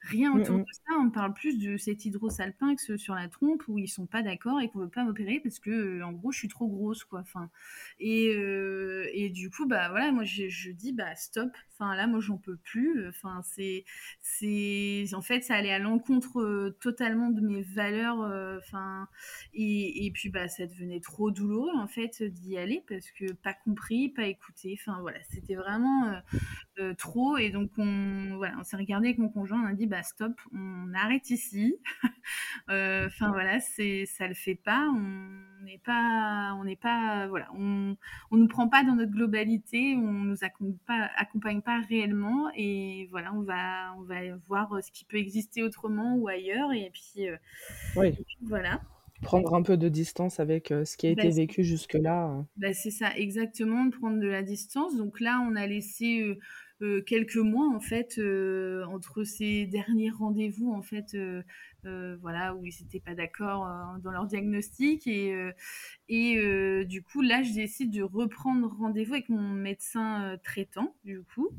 rien mmh, autour mmh. de ça. On parle plus de cet hydrosalpinx sur la trompe où ils sont pas d'accord et qu'on veut pas m'opérer parce que, euh, en gros, je suis trop grosse, quoi. Enfin, et, euh, et du coup, bah voilà, moi je, je dis, bah stop. Enfin, là, moi, j'en peux plus. Enfin, c'est, c'est, en fait, ça allait à l'encontre euh, totalement de mes valeurs. Enfin, et, et puis, bah, ça devenait trop douloureux, en fait, d'y aller parce que pas compris, pas écouté. Enfin, voilà, c'était vraiment trop. Et donc, on, voilà, on s'est regardé avec mon conjoint, on a dit, bah stop, on arrête ici. [LAUGHS] Euh, enfin voilà, c'est ça le fait pas. On n'est pas, on n'est pas, voilà, on, on nous prend pas dans notre globalité, on nous accompagne pas, accompagne pas réellement. Et voilà, on va, on va voir ce qui peut exister autrement ou ailleurs. Et puis, euh, oui. voilà prendre un peu de distance avec euh, ce qui a bah, été vécu jusque-là. Bah, c'est ça, exactement, prendre de la distance. Donc là, on a laissé euh, quelques mois en fait euh, entre ces derniers rendez-vous en fait euh, voilà où ils n'étaient pas d'accord dans leur diagnostic. Et et du coup là je décide de reprendre rendez-vous avec mon médecin traitant du coup.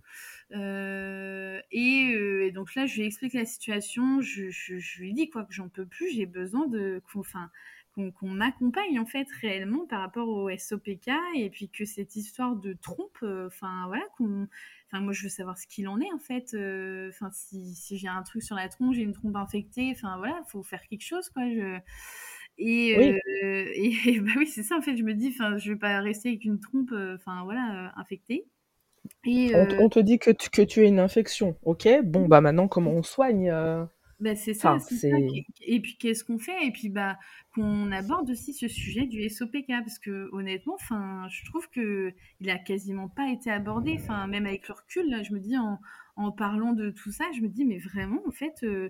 Et, donc là je lui explique la situation. Je lui dis quoi que j'en peux plus j'ai besoin de enfin qu'on m'accompagne en fait réellement par rapport au SOPK et puis que cette histoire de trompe, enfin voilà, qu'on Enfin, moi, je veux savoir ce qu'il en est, en fait. Euh, enfin, si, si j'ai un truc sur la trompe, j'ai une trompe infectée, enfin, voilà, faut faire quelque chose, quoi. Je... Et, oui. Euh, [LAUGHS] et bah oui, c'est ça, en fait. Je me dis, enfin, je vais pas rester avec une trompe, euh, enfin, voilà, infectée. Et, on, te dit que tu, que tu as une infection, ok? Bon, bah maintenant, comment on soigne bah, c'est ça, Et puis qu'est-ce qu'on fait? Et puis bah qu'on aborde aussi ce sujet du SOPK parce que honnêtement, enfin, je trouve que il a quasiment pas été abordé. Enfin, même avec le recul, là, je me dis en, en parlant de tout ça, je me dis mais vraiment en fait, euh,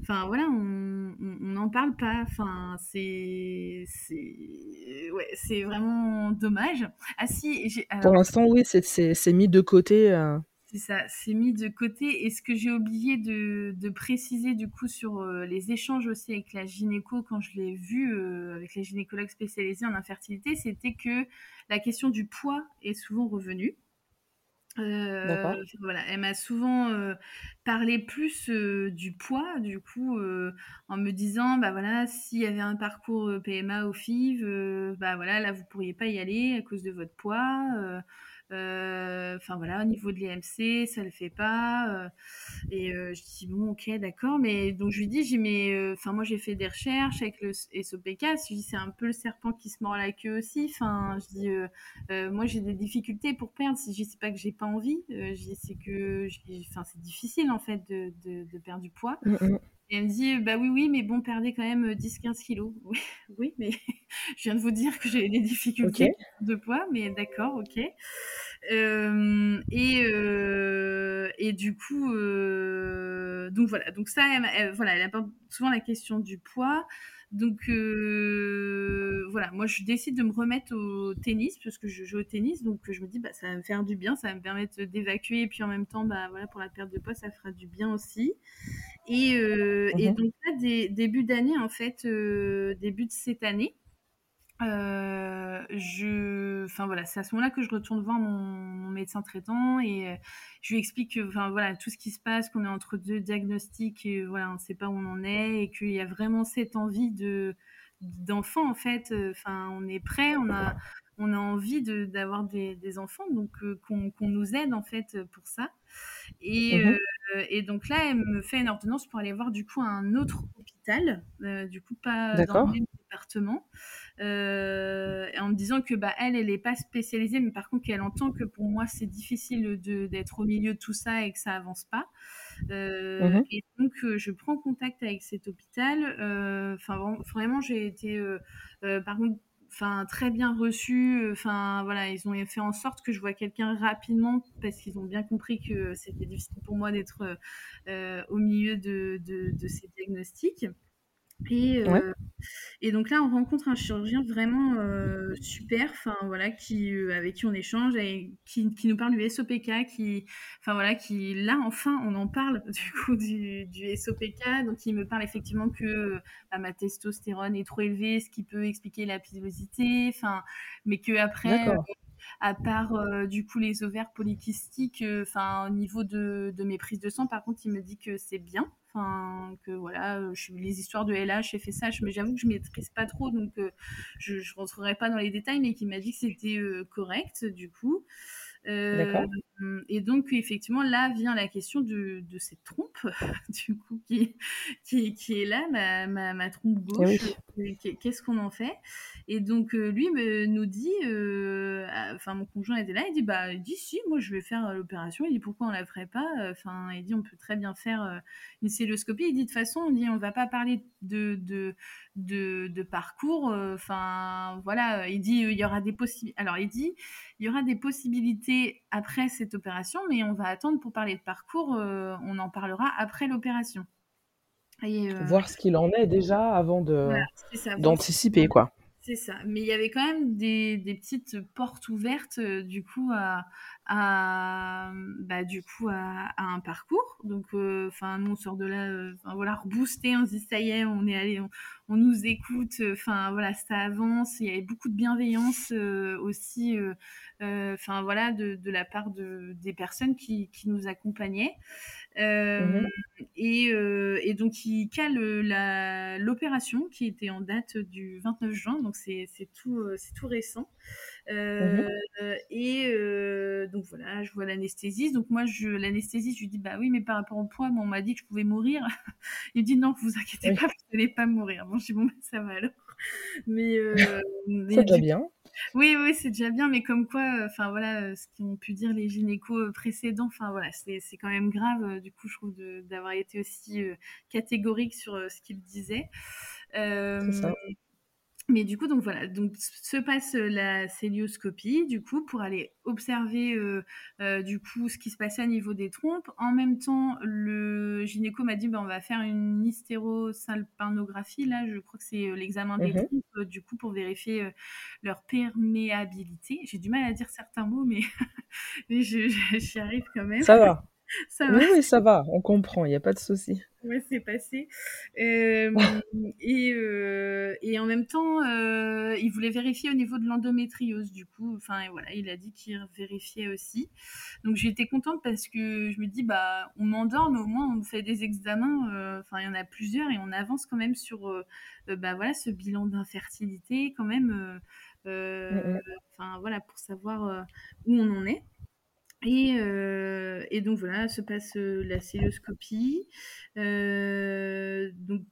enfin voilà, on n'en parle pas. Enfin, c'est c'est ouais, c'est vraiment dommage. Ah si, pour l'instant oui, c'est mis de côté. Euh, c'est ça, c'est mis de côté. Et ce que j'ai oublié de, préciser du coup sur euh, les échanges aussi avec la gynéco quand je l'ai vu euh, avec les gynécologues spécialisés en infertilité, c'était que la question du poids est souvent revenue. Euh, voilà, elle m'a souvent parlé plus du poids, du coup, en me disant, bah voilà, s'il y avait un parcours PMA au FIV, bah voilà, là vous pourriez pas y aller à cause de votre poids. Euh, enfin voilà, au niveau de l'EMC, ça le fait pas. Euh, et euh, je dis bon, ok, d'accord. Mais donc je lui dis, j'ai mais, enfin moi j'ai fait des recherches avec le SOPK. Je dis c'est un peu le serpent qui se mord la queue aussi. Enfin, je dis moi j'ai des difficultés pour perdre. Si je dis pas que j'ai pas envie, je dis c'est que, enfin c'est difficile en fait de, de, perdre du poids. Mm, mm. Et elle me dit, bah oui, oui, mais bon, perdez quand même 10-15 kilos. [LAUGHS] Oui, oui, mais je viens de vous dire que j'ai des difficultés de poids, mais d'accord, ok. Euh, et, euh, et du coup, euh, donc voilà, donc ça, elle, voilà, elle apporte souvent la question du poids. Donc voilà, moi je décide de me remettre au tennis parce que je joue au tennis, donc je me dis bah ça va me faire du bien, ça va me permettre d'évacuer. Et puis en même temps bah voilà pour la perte de poids ça fera du bien aussi. Et, et mmh donc là début d'année en fait, début de cette année, euh, je, enfin voilà, c'est à ce moment-là que je retourne voir mon, médecin traitant et euh, je lui explique que, enfin voilà, tout ce qui se passe, qu'on est entre deux diagnostics, et, voilà, on ne sait pas où on en est et qu'il y a vraiment cette envie de d'enfant en fait. Enfin, on est prêt, on a on a envie d'avoir des, des, enfants, donc euh, qu'on nous aide en fait pour ça. Et, mmh et, donc là, elle me fait une ordonnance pour aller voir du coup un autre hôpital, du coup pas dans le même département. Euh, en me disant que bah, elle, elle n'est pas spécialisée, mais par contre qu'elle entend que pour moi c'est difficile d'être au milieu de tout ça et que ça avance pas. Euh, mmh et donc euh, je prends contact avec cet hôpital. Enfin vraiment j'ai été par contre enfin très bien reçu enfin voilà ils ont fait en sorte que je vois quelqu'un rapidement parce qu'ils ont bien compris que c'était difficile pour moi d'être au milieu de, de, de, ces diagnostics Et, Ouais. euh, et donc là, on rencontre un chirurgien vraiment euh, super, enfin voilà, qui euh, avec qui on échange et qui, qui nous parle du SOPK, qui, enfin voilà, qui là enfin on en parle [LAUGHS] du coup du, du SOPK, donc il me parle effectivement que bah, ma testostérone est trop élevée, ce qui peut expliquer la pilosité, enfin, mais que après. À part euh, du coup les ovaires polykystiques, enfin au niveau de, de mes prises de sang, par contre, il me dit que c'est bien, Que voilà, euh, je, les histoires de LH, FSH, mais j'avoue que je maîtrise pas trop, donc euh, je, ne rentrerai pas dans les détails, mais qui m'a dit que c'était euh, correct, du coup. Euh, et donc, effectivement, là vient la question de, de cette trompe, [LAUGHS] du coup, qui, qui, qui est là, ma, ma, ma trompe Eh gauche. Oui. Qu'est-ce qu'on en fait? Et donc, euh, lui me, nous dit, enfin, mon conjoint était là, il dit, bah, il dit, si, moi, je vais faire l'opération. Il dit, pourquoi on la ferait pas? Enfin, il dit, on peut très bien faire une celluloscopie. Il dit, de toute façon, on dit, on va pas parler de, de, de, de parcours. Enfin, voilà, il dit, il y aura des possibilités. Alors, il dit, il y aura des possibilités après cette opération, mais on va attendre pour parler de parcours. Euh, on en parlera après l'opération. Euh... Voir ce qu'il en est déjà avant de voilà, d'anticiper, quoi. C'est ça. Mais il y avait quand même des, des petites portes ouvertes, euh, du coup, à, à, bah, du coup, à, à un parcours. Donc, enfin, euh, nous, on sort de là, euh, voilà, reboosté, on se dit, ça y est, on est allé, on, on nous écoute, enfin, voilà, ça avance. Il y avait beaucoup de bienveillance aussi, enfin, voilà, de, de, la part de, des personnes qui, qui nous accompagnaient. Euh, mmh. et, euh, et, donc, il cale l'opération qui était en date du 29 juin, donc c'est tout, tout récent. Euh, mmh. Et donc voilà, je vois l'anesthésiste. Donc moi, l'anesthésiste, je lui dis bah oui, mais par rapport au poids, on m'a dit que je pouvais mourir. [LAUGHS] il dit non, vous inquiétez oui. pas, vous n'allez pas mourir. Bon, je dis bon, bah, ça va alors. [LAUGHS] [LAUGHS] Mais c'est déjà bien. Oui, oui, c'est déjà bien, mais comme quoi, enfin voilà, ce qu'ont pu dire les gynécos précédents, enfin voilà, c'est quand même grave, du coup, je trouve, d'avoir été aussi euh, catégorique sur euh, ce qu'ils disaient. Euh, ça. Mais du coup, donc voilà, donc se passe la célioscopie, du coup, pour aller observer euh, euh, du coup ce qui se passait au niveau des trompes. En même temps, le gynéco m'a dit, ben, on va faire une hystérosalpinographie. Là, je crois que c'est l'examen des Mhm. trompes, euh, du coup, pour vérifier euh, leur perméabilité. J'ai du mal à dire certains mots, mais, [LAUGHS] mais j'y arrive quand même. Ça va. [LAUGHS] Ça Oui, va. oui, ça va, on comprend, il n'y a pas de souci. Ouais, c'est passé. Euh, [LAUGHS] et, euh, et en même temps, euh, il voulait vérifier au niveau de l'endométriose, du coup. Enfin, voilà, il a dit qu'il vérifiait aussi. Donc, j'étais contente parce que je me dis, bah, on m'endort, mais au moins, on fait des examens. Enfin, il y en a plusieurs et on avance quand même sur, bah, voilà, ce bilan d'infertilité, quand même. euh, Mhm. Enfin, voilà, pour savoir où on en est. Et, euh, et donc voilà, se passe euh, la celluloscopie. Euh, donc,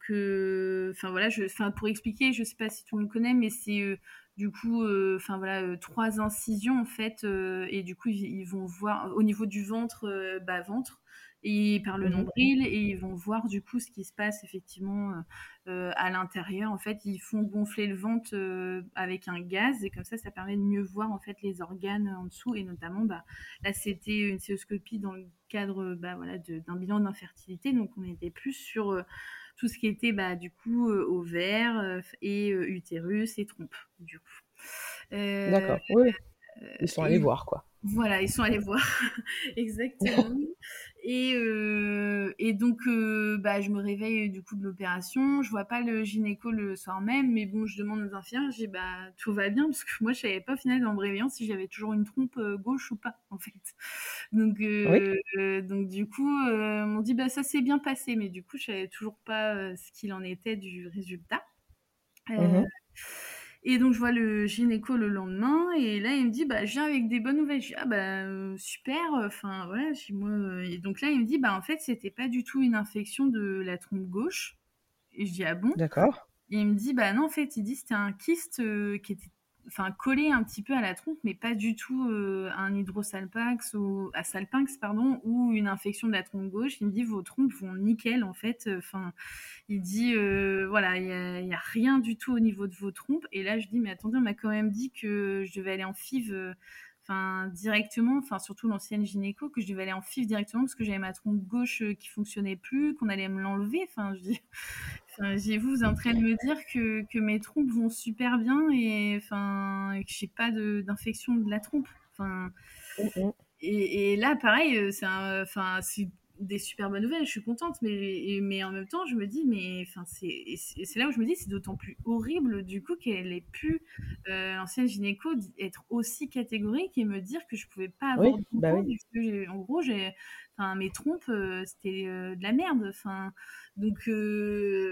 enfin voilà, je, pour expliquer, je sais pas si tout le monde connaît, mais c'est du coup, enfin voilà, trois incisions en fait, et du coup ils, ils vont voir au niveau du ventre, bas ventre, et par le Mhm. nombril, et ils vont voir du coup ce qui se passe effectivement euh, euh, à l'intérieur. En fait, ils font gonfler le ventre euh, avec un gaz, et comme ça, ça permet de mieux voir en fait les organes en dessous, et notamment bah, Là, c'était une célioscopie dans le cadre bah, voilà, d'un bilan d'infertilité. Donc, on était plus sur euh, tout ce qui était bah, du coup ovaire et utérus et trompe, du coup. D'accord, oui. Ils sont allés et- voir, quoi. Voilà, ils sont allés voir. [LAUGHS] Exactement. Et, euh, et donc, euh, bah, je me réveille du coup de l'opération. Je vois pas le gynéco le soir même, mais bon, je demande aux infirmières. Je dis, bah, tout va bien, parce que moi, je savais pas au final, en me réveillant, si j'avais toujours une trompe euh, gauche ou pas, en fait. Donc, euh, euh, donc du coup, euh, on m'ont dit, bah, ça s'est bien passé, mais du coup, je savais toujours pas euh, ce qu'il en était du résultat. Euh, Mhm. Et donc, je vois le gynéco le lendemain, et là, il me dit, bah, je viens avec des bonnes nouvelles. Je dis, ah, bah, euh, super, enfin, voilà, je dis, moi. euh, Et donc là, il me dit, bah, en fait, c'était pas du tout une infection de la trompe gauche. Et je dis, ah bon? D'accord. Et il me dit, bah, non, en fait, il dit, c'était un kyste euh, qui était. Enfin, collé un petit peu à la trompe, mais pas du tout euh, un hydrosalpax ou à salpinx, pardon, ou une infection de la trompe gauche. Il me dit vos trompes vont nickel en fait. Enfin, il dit euh, voilà, il y, a- rien du tout au niveau de vos trompes. Et là, je dis mais attendez, on m'a quand même dit que je devais aller en FIV, enfin directement, enfin surtout l'ancienne gynéco, que je devais aller en FIV directement parce que j'avais ma trompe gauche euh, qui fonctionnait plus, qu'on allait me l'enlever. Enfin, je dis, j'ai vous, en train de me dire que, que mes trompes vont super bien et, enfin, que j'ai pas d'infection de, la trompe. Enfin, mmh, mmh. et, et, là, pareil, c'est enfin, c'est des super bonnes nouvelles, je suis contente, mais, mais en même temps, je me dis, mais enfin, c'est là où je me dis, c'est d'autant plus horrible du coup qu'elle ait pu, euh, l'ancienne gynéco, être aussi catégorique et me dire que je pouvais pas avoir oui, bah oui. parce que en gros, j'ai, enfin, mes trompes, euh, c'était euh, de la merde, enfin, donc,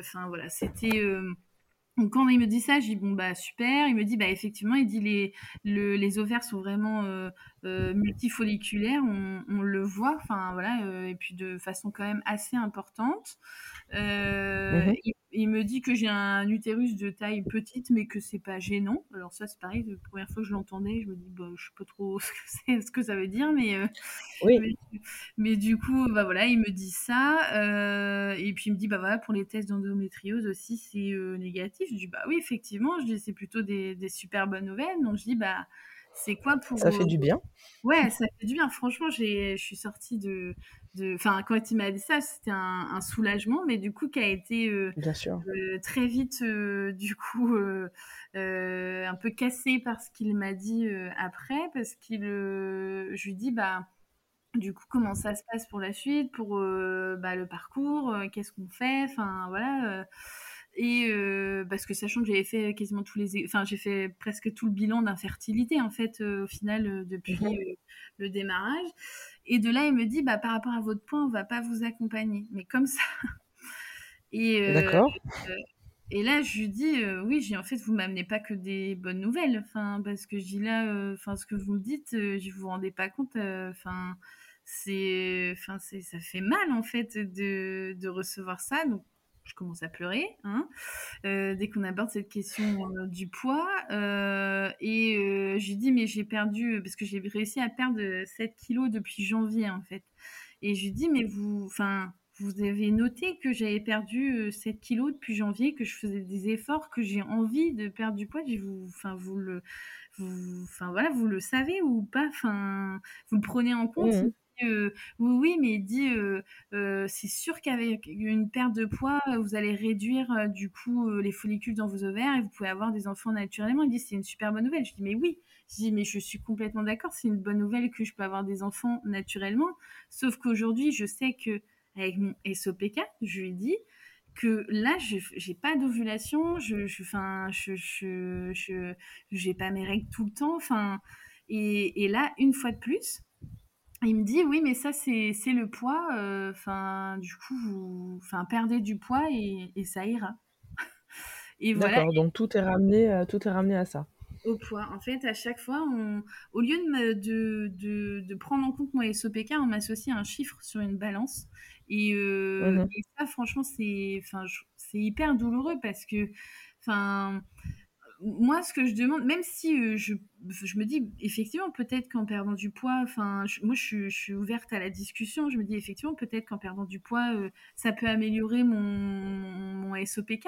enfin voilà, c'était donc quand il me dit ça, je dis bon bah super. Il me dit bah effectivement, il dit les le, les ovaires sont vraiment euh, euh, multifolliculaires, on, on, le voit, enfin voilà, euh, et puis de façon quand même assez importante. Mmh il, il, me dit que j'ai un utérus de taille petite, mais que c'est pas gênant. Alors ça c'est pareil, la première fois que je l'entendais, je me dis bah je sais pas trop [LAUGHS] ce que, ce que ça veut dire, mais euh, oui. mais, mais, du coup bah voilà, il me dit ça, euh, et puis il me dit bah voilà pour les tests d'endométriose aussi c'est négatif. Je dis bah oui effectivement, je dis c'est plutôt des, des super bonnes nouvelles, donc je dis bah c'est quoi pour ça fait du bien ouais ça fait du bien franchement j'ai je suis sortie de enfin quand il m'a dit ça c'était un, un, soulagement mais du coup qui a été euh, bien sûr euh, très vite euh, du coup un peu cassé par ce qu'il m'a dit après parce qu'il je lui dis bah du coup comment ça se passe pour la suite pour bah, le parcours qu'est-ce qu'on fait enfin voilà et parce que sachant que j'avais fait quasiment tous les, enfin j'ai fait presque tout le bilan d'infertilité en fait au final depuis mmh. le démarrage. Et de là il me dit bah par rapport à votre point on va pas vous accompagner, mais comme ça. [LAUGHS] Et d'accord. et là je lui dis oui j'ai en fait vous m'amenez pas que des bonnes nouvelles, enfin parce que je dis là, enfin ce que vous me dites, je vous vous rendez pas compte, enfin c'est, enfin c'est ça fait mal en fait de, de recevoir ça donc je commence à pleurer hein, euh, dès qu'on aborde cette question euh, du poids. Euh, et je lui dis, mais j'ai perdu, parce que j'ai réussi à perdre 7 kilos depuis janvier, en fait. Et je lui dis, mais vous, enfin, vous avez noté que j'avais perdu 7 kilos depuis janvier, que je faisais des efforts, que j'ai envie de perdre du poids. vous, enfin, vous le, enfin voilà, vous le savez ou pas, enfin, vous le prenez en compte? Mmh oui, oui, mais il dit euh, c'est sûr qu'avec une perte de poids, vous allez réduire du coup les follicules dans vos ovaires et vous pouvez avoir des enfants naturellement. Il dit c'est une super bonne nouvelle. Je dis mais oui. Je dis mais je suis complètement d'accord. C'est une bonne nouvelle que je peux avoir des enfants naturellement. Sauf qu'aujourd'hui, je sais que avec mon SOPK, je lui dis que là, j'ai pas d'ovulation, je, je, je, je, pas mes règles tout le temps, et, et là, une fois de plus, il me dit oui, mais ça c'est le poids. Euh, enfin, du coup, vous, enfin, perdez du poids et, et ça ira. [LAUGHS] et voilà. D'accord. Donc tout est ramené, euh, tout est ramené à ça. Au poids. En fait, à chaque fois, on, au lieu de, me, de, de, de, prendre en compte mon SOPK, on m'associe un chiffre sur une balance. Et, euh, mmh et ça, franchement, c'est, enfin, c'est hyper douloureux parce que, enfin moi, ce que je demande, même si euh, je, me dis, effectivement, peut-être qu'en perdant du poids, enfin, moi, je, je, suis ouverte à la discussion. Je me dis, effectivement, peut-être qu'en perdant du poids, euh, ça peut améliorer mon, mon SOPK.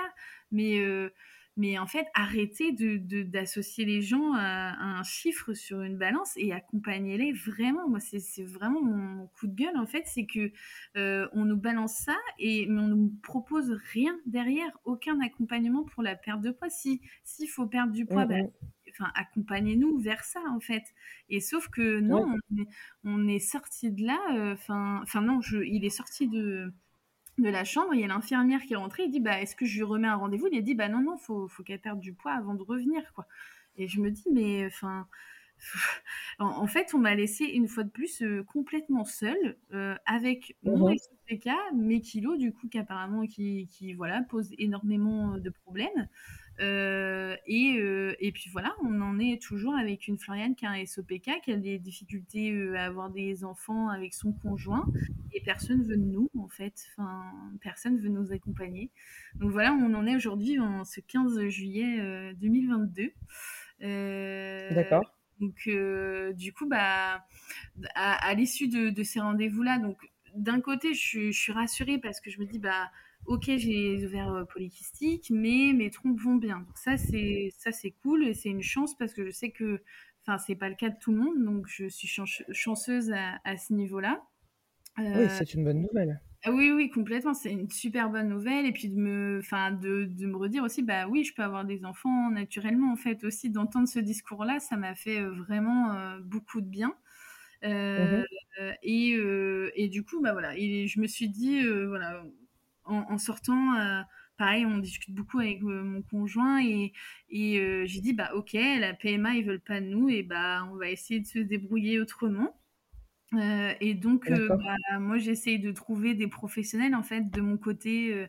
Mais euh, mais en fait, arrêtez d'associer de, les gens à, un chiffre sur une balance et accompagnez-les vraiment. Moi, c'est vraiment mon, coup de gueule, en fait, c'est que euh, on nous balance ça et mais on nous propose rien derrière, aucun accompagnement pour la perte de poids. Si s'il faut perdre du poids, ben, enfin, accompagnez-nous vers ça, en fait. Et sauf que non, on, est, on, est, sorti de là. Euh, enfin, enfin non, je, il est sorti de de la chambre, il y a l'infirmière qui est rentrée, il dit bah est-ce que je lui remets un rendez-vous? Il a dit bah non non, faut faut qu'elle perde du poids avant de revenir quoi. Et je me dis mais enfin [LAUGHS] en, fait, on m'a laissé une fois de plus euh, complètement seule euh, avec mon SPK, mes kilos du coup qu'apparemment qui, qui voilà posent énormément de problèmes. Euh, et, euh, et, puis voilà, on en est toujours avec une Floriane qui a un SOPK, qui a des difficultés euh, à avoir des enfants avec son conjoint, et personne veut de nous, en fait. Enfin, personne veut nous accompagner. Donc voilà, on en est aujourd'hui en ce 15 juillet 2022. D'accord. Donc, du coup, bah, à, à l'issue de, de, ces rendez-vous-là, donc d'un côté, je, je, suis rassurée parce que je me dis, bah, ok, j'ai les ovaires euh, polykystiques, mais mes trompes vont bien. Donc ça, c'est ça, c'est cool et c'est une chance parce que je sais que, enfin, c'est pas le cas de tout le monde, donc je suis chanceuse à, à ce niveau-là. Euh, oui, c'est une bonne nouvelle. Ah oui, oui, complètement, c'est une super bonne nouvelle et puis de me enfin de de me redire aussi, bah oui, je peux avoir des enfants naturellement en fait aussi d'entendre ce discours-là, ça m'a fait, heu, vraiment, beaucoup de bien. Mmh Heu mh. et et du coup, bah voilà et je me suis dit, voilà, en en sortant, heu, pareil, on discute beaucoup avec, heu, mon conjoint et et heu, j'ai dit: «Bah OK, la PMA, ils veulent pas de nous et bah, on va essayer de se débrouiller autrement». Et donc bah, moi j'essaye de trouver des professionnels en fait de mon côté,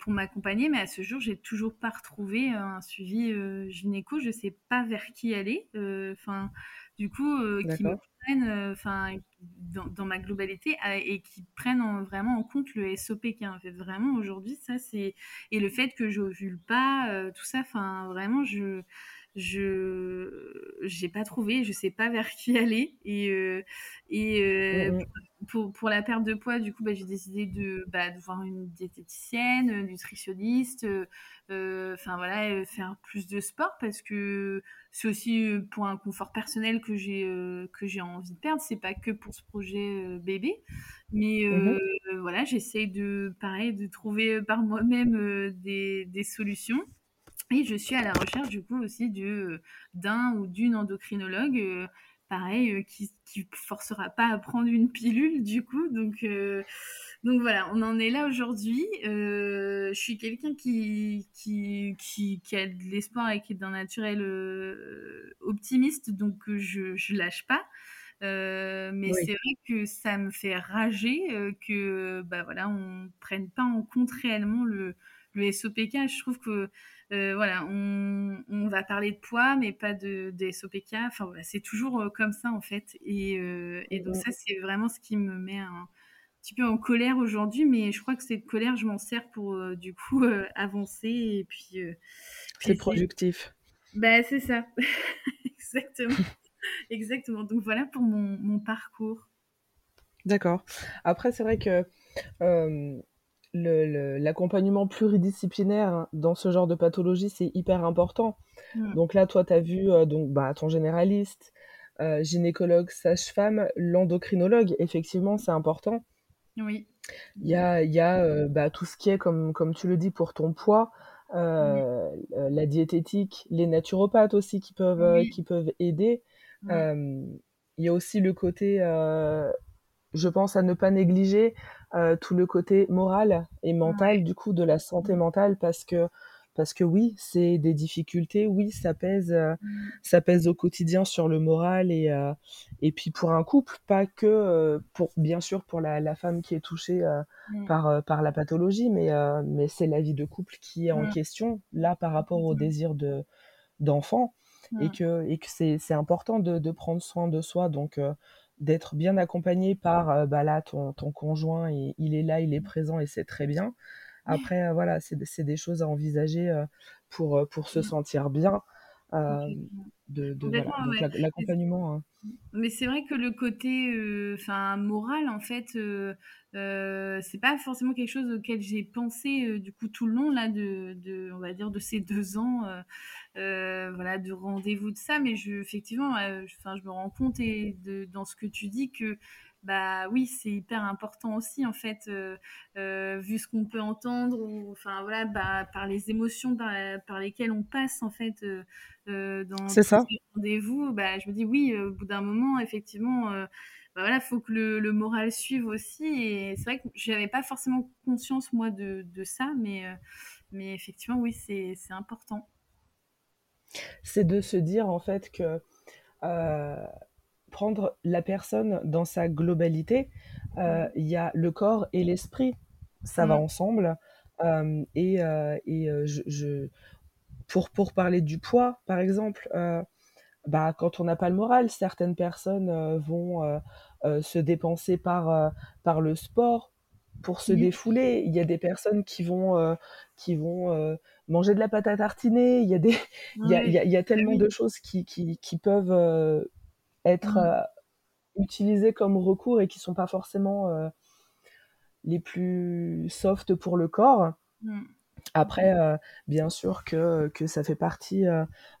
pour m'accompagner, mais à ce jour, j'ai toujours pas retrouvé un suivi, gynéco. Je sais pas vers qui aller, enfin, du coup, qui me. Heu, enfin, dans ma globalité et qui prennent en vraiment en compte le SOPK, en fait. Vraiment aujourd'hui, ça c'est et le fait que j'ovule pas, heu, tout ça, enfin, vraiment je je j'ai pas trouvé, je sais pas vers qui aller et heu et Mmh heu, mh. pour pour la perte de poids, du coup, bah, j'ai décidé de, bah, de voir une diététicienne, heu, nutritionniste, heu heu, enfin voilà, heu, faire plus de sport parce que c'est aussi, pour un confort personnel que j'ai, que j'ai envie de perdre. C'est pas que pour ce projet, bébé. Mais Mmh voilà, j'essaye de pareil, de trouver, par moi-même, des des solutions et je suis à la recherche du coup aussi heu, d'un ou d'une endocrinologue, heu, pareil, heu, qui qui forcera pas à prendre une pilule du coup donc donc voilà, on en est là aujourd'hui. Je suis quelqu'un qui qui qui qui a de l'espoir et qui est d'un naturel, optimiste donc je je lâche pas. Mais Oui. c'est vrai que ça me fait rager, que, bah, voilà, on prenne pas en compte réellement le le SOPK. Je trouve que, heu, voilà, on on va parler de poids, mais pas de des SOPK. Enfin voilà, c'est toujours, heu, comme ça en fait et heu et donc ça, c'est vraiment ce qui me met un petit peu en colère aujourd'hui, mais je crois que cette colère, je m'en sers pour, du coup, avancer et puis, C'est productif. bah, c'est ça, [LAUGHS] exactement, exactement. Donc voilà pour mon mon parcours. D'accord. Après, c'est vrai que, l'accompagnement pluridisciplinaire dans ce genre de pathologie, c'est hyper important. Mmh. Donc là, toi, tu as vu, heu, donc bah, ton généraliste, heu, gynécologue, sage-femme, l'endocrinologue, effectivement, c'est important. Oui. Il y a y a, heu, bah, tout ce qui est comme comme tu le dis pour ton poids, heu, la diététique, les naturopathes aussi qui peuvent, Oui. qui peuvent aider. Il y a aussi le côté, je pense à ne pas négliger, heu, tout le côté moral et mental du coup de la santé Mmh. mentale parce que parce que oui, c'est des difficultés, oui, ça pèse, heu, Mmh. ça pèse au quotidien sur le moral et heu et puis pour un couple, pas que, pour bien sûr pour la la femme qui est touchée, Mmh. par, par la pathologie, mais mais c'est la vie de couple qui est en question, là, par rapport au désir de d'enfant et que et que c'est c'est important de de prendre soin de soi donc d'être bien accompagné par, heu, bah, là, ton ton conjoint, il il est là, il est présent et c'est très bien. Après, heu, voilà, c'est des choses à envisager, heu, pour, pour se Mmh. sentir bien, de de l'accompagnement, heu mais c'est vrai que le côté, enfin moral en fait, heu heu, c'est pas forcément quelque chose auquel j'ai pensé, du coup tout le long là de de dire de ces 2 ans, voilà, de rendez-vous de ça. Mais je effectivement, je me rends compte et de dans ce que tu dis que, bah, oui, c'est hyper important aussi en fait, heu heu, vu ce qu'on peut entendre ou enfin voilà, bah, par les émotions par par lesquelles on passe en fait, heu, dans ces rendez-vous, bah, je me dis: «Oui, au bout d'un moment effectivement, bah, voilà, faut que le le moral suive aussi» et c'est vrai que j'avais pas forcément conscience moi de de ça, mais mais effectivement oui, c'est important. C'est de se dire en fait que, prendre la personne dans sa globalité, heu, Mmh. il y a le corps et l'esprit, ça va ensemble, hem et heu et je je pour pour parler du poids, par exemple, bah, quand on n'a pas le moral, certaines personnes, vont, se dépenser par, par le sport, pour se défouler. Il y a des personnes qui vont, qui vont, manger de la pâte à tartiner. Il y a des [LAUGHS] il y a y a y a Bah, tellement oui. de choses qui qui qui peuvent, être, Mmh. heu, utilisées comme recours et qui sont pas forcément, heu, les plus soft pour le corps. Mmh. Après, heu, bien sûr que que ça fait partie,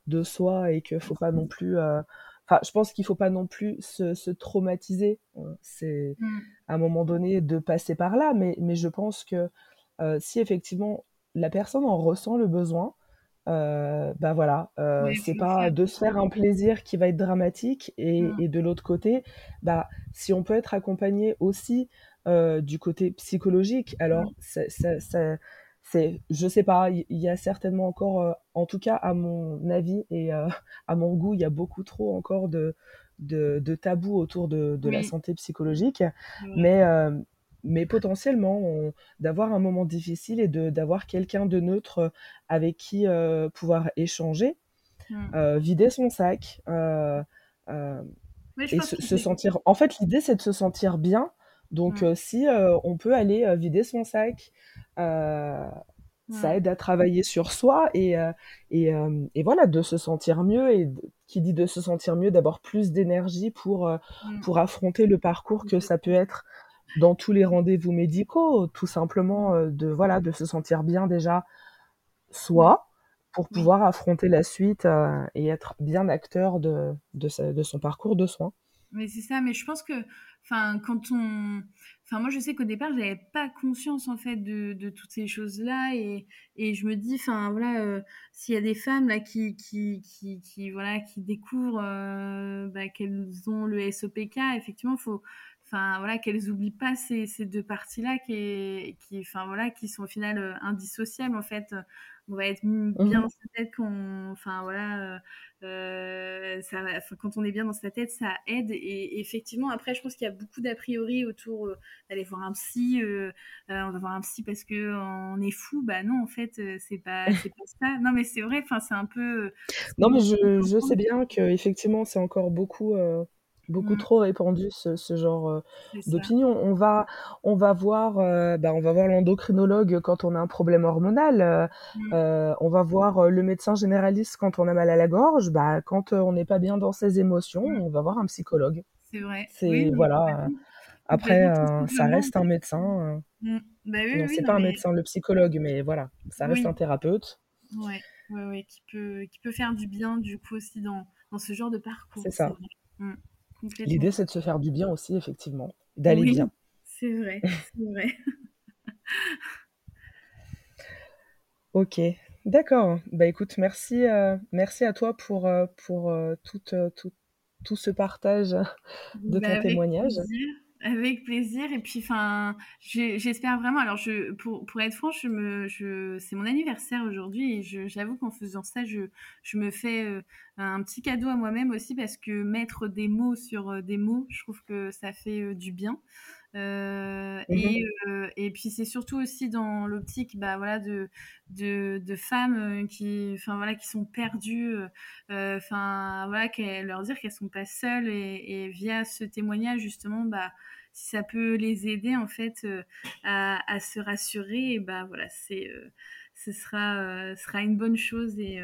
de soi et qu'il faut pas non plus, enfin, je pense qu'il faut pas non plus se, se traumatiser. C'est Mmh. à un moment donné de passer par là, mais, mais je pense que euh, si effectivement la personne en ressent le besoin, euh, bah voilà, euh, c'est pas de se faire un plaisir qui va être dramatique et, Mmh. et de l'autre côté, bah si on peut être accompagné aussi euh, du côté psychologique, alors Mmh. c'est, c'est, je sais pas, il y, y a certainement encore, euh, en tout cas à mon avis et [LAUGHS] à mon goût, il y a beaucoup trop encore de, de, de tabous autour de, de la santé psychologique, mais mais potentiellement, on- d'avoir un moment difficile et de d'avoir quelqu'un de neutre avec qui euh, pouvoir échanger, Mmh. euh, vider son sac euh, euh, et se, sentir. En fait, l'idée, c'est de se sentir bien. Donc, Mmh. euh, si euh, on peut aller euh, vider son sac, euh, ça Mmh. aide à travailler sur soi et, euh, et, euh, et voilà, de se sentir mieux. Et qui dit de se sentir mieux, d'avoir plus d'énergie pour, euh, Mmh. pour affronter le parcours que ça peut être dans tous les rendez-vous médicaux, tout simplement euh, de, voilà, de se sentir bien déjà soi pour pouvoir affronter la suite euh, et être bien acteur de, de, sa- de son parcours de soins. Mais c'est ça, mais je pense que, enfin, quand on, enfin, moi, je sais qu'au départ, j'avais pas conscience en fait de, de toutes ces choses-là, et, et je me dis, enfin, voilà, euh, s'il y a des femmes là qui, qui, qui, qui voilà, qui découvrent euh, bah, qu'elles ont le SOPK, effectivement, faut, enfin, voilà, qu'elles oublient pas ces, ces deux parties-là qui, qui, enfin, voilà, qui sont au final euh, indissociables en fait. On va être mis bien Mhm. dans sa tête qu'on, enfin, voilà. euh, euh, ça, enfin, quand on est bien dans sa tête, ça aide. Et, et effectivement, après, je pense qu'il y a beaucoup d'a priori autour euh, d'aller voir un psy. euh, euh, on va voir un psy parce que on est fou. Bah non, en fait, c'est pas, [LAUGHS] c'est pas ça. Non, mais c'est vrai. Enfin, c'est un peu Non, mais je, je sais bien que effectivement, c'est encore beaucoup, beaucoup Mm, trop répandu ce, ce genre euh, d'opinion. On va, on va voir, euh, bah, on va voir l'endocrinologue quand on a un problème hormonal. euh, Mm, euh, on va voir le médecin généraliste quand on a mal à la gorge. Bah, quand on n'est pas bien dans ses émotions, mm, on va voir un psychologue. c'est vrai. C'est voilà. Après, ça reste un médecin. euh, Mm. Bah oui, non, c'est non, pas un mais médecin, le psychologue, mais voilà, ça reste un thérapeute. Ouais, ouais, ouais, qui peut, qui peut faire du bien, du coup, aussi dans, dans ce genre de parcours, C'est c'est ça. L'idée, c'est de se faire du bien aussi, effectivement, d'aller bien. C'est vrai, c'est vrai. [LAUGHS] Ok, d'accord. Bah écoute, merci, euh, merci à toi pour, euh, pour euh, tout, tout, tout ce partage de Bah, ton témoignage. plaisir, avec plaisir. Et puis, enfin, j'espère vraiment. Alors, je, pour, pour être franche, je me, c'est mon anniversaire aujourd'hui et j'avoue qu'en faisant ça, je, je me fais euh, un petit cadeau à moi-même aussi parce que mettre des mots sur euh, des mots, je trouve que ça fait euh, du bien. Euh, et, euh, et puis c'est surtout aussi dans l'optique bah, voilà, de, de, de femmes euh, qui, enfin, voilà, qui sont perdues, euh, voilà, qu'elles- leur dire qu'elles sont pas seules et, et via ce témoignage justement, bah, si ça peut les aider en fait à, à se rassurer, et bah voilà, c'est, ce sera, sera une bonne chose et,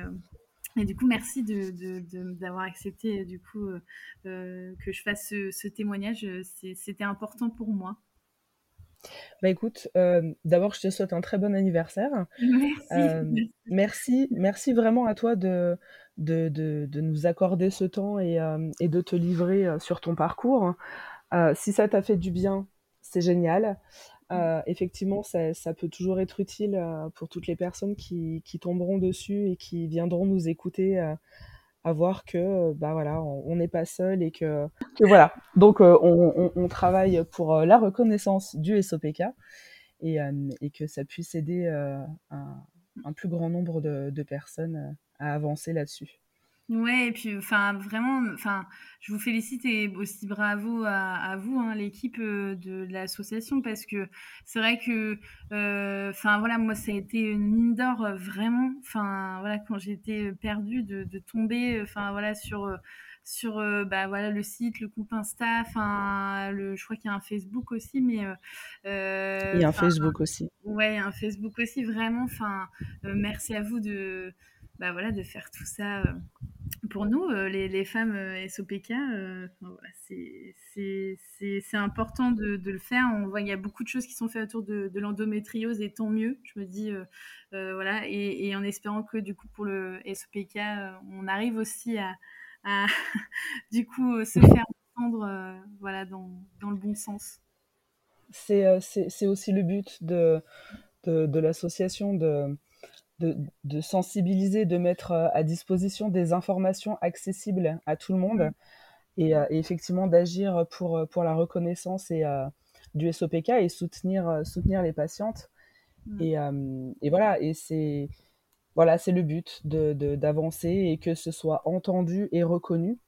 et du coup, merci de, de- de- d'avoir accepté du coup euh, euh, que je fasse ce, ce témoignage. C'était important pour moi. Bah écoute, euh, d'abord, je te souhaite un très bon anniversaire. [LAUGHS] Merci, Euh, merci. vraiment à toi de, de, de, de nous accorder ce temps et, euh, et de te livrer euh, sur ton parcours. Euh, si ça t'a fait du bien, c'est génial. Euh, effectivement, ça, peut toujours être utile euh, pour toutes les personnes qui, qui tomberont dessus et qui viendront nous écouter, euh, à voir que bah voilà, on n'est pas seul et que, voilà. Donc on, travaille pour la reconnaissance du SOPK et, que ça puisse aider un, plus grand nombre de, personnes à avancer là-dessus. Ouais, et puis, enfin, vraiment, enfin, je vous félicite et aussi bravo à, à vous, hein, l'équipe euh, de, de l'association, parce que c'est vrai que, euh, enfin, voilà, moi, ça a été une mine d'or, euh, vraiment, enfin, voilà, quand j'étais perdue, de, de tomber, enfin, voilà, sur, sur, bah, voilà, le site, le compte Insta, enfin, le, je crois qu'il y a un Facebook aussi, mais, euh, euh, Et un Facebook aussi. ouais, un Facebook aussi, vraiment, enfin, merci à vous de, bah, voilà, de faire tout ça. Pour nous, euh, les, les femmes euh, SOPK, euh, c'est important de, de le faire. On voit qu'il y a beaucoup de choses qui sont faites autour de, de l'endométriose et tant mieux, je me dis. euh, euh, voilà, et, et en espérant que du coup pour le SOPK, on arrive aussi à, à [LAUGHS] du coup se [LAUGHS] faire entendre voilà, dans, dans, le bon sens. C'est aussi le but de, de, de l'association de, de, de, sensibiliser, de mettre à disposition des informations accessibles à tout le monde mmh. et, et, effectivement d'agir pour, pour la reconnaissance et, du SOPK et soutenir, soutenir les patientes. Mmh. Et, et, voilà, et c'est voilà, c'est le but d'avancer de, et que ce soit entendu et reconnu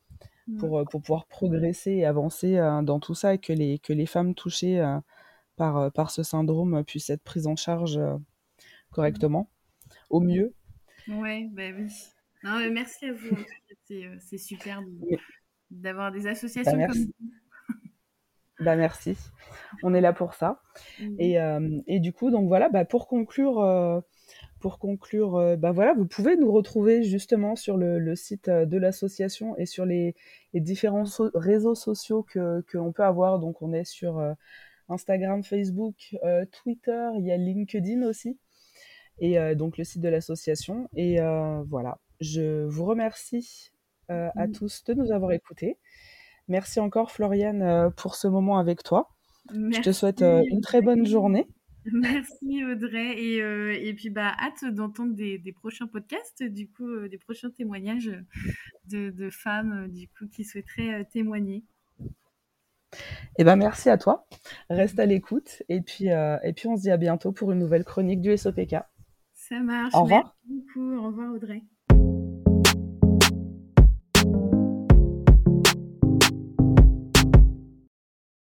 mmh. pour, pour pouvoir progresser et avancer dans tout ça et que les, que les femmes touchées par, par ce syndrome puissent être prises en charge correctement, au mieux. Ouais, bah oui. Non, merci à vous. C'est super d'avoir des associations bah, comme vous. [LAUGHS] Bah merci. On est là pour ça. Mmh. Et, euh, et, du coup, donc voilà, bah pour conclure, euh, pour conclure, euh, bah voilà, vous pouvez nous retrouver justement sur le, le site de l'association et sur les, les différents so réseaux sociaux que qu'on peut avoir. Donc on est sur Instagram, Facebook, Twitter, il y a LinkedIn aussi, et donc le site de l'association. Et voilà, je vous remercie à mmh. tous de nous avoir écoutés. Merci encore, Floriane, euh, pour ce moment avec toi. Je te souhaite euh, une très bonne journée. Merci Audrey et, euh, et puis bah hâte d'entendre des, des, prochains podcasts du coup des prochains témoignages de, de femmes du coup qui souhaiteraient témoigner. Eh ben merci à toi. Reste à l'écoute et puis et puis on se dit à bientôt pour une nouvelle chronique du SOPK. Ça marche. Au revoir. Merci beaucoup. Au revoir Audrey.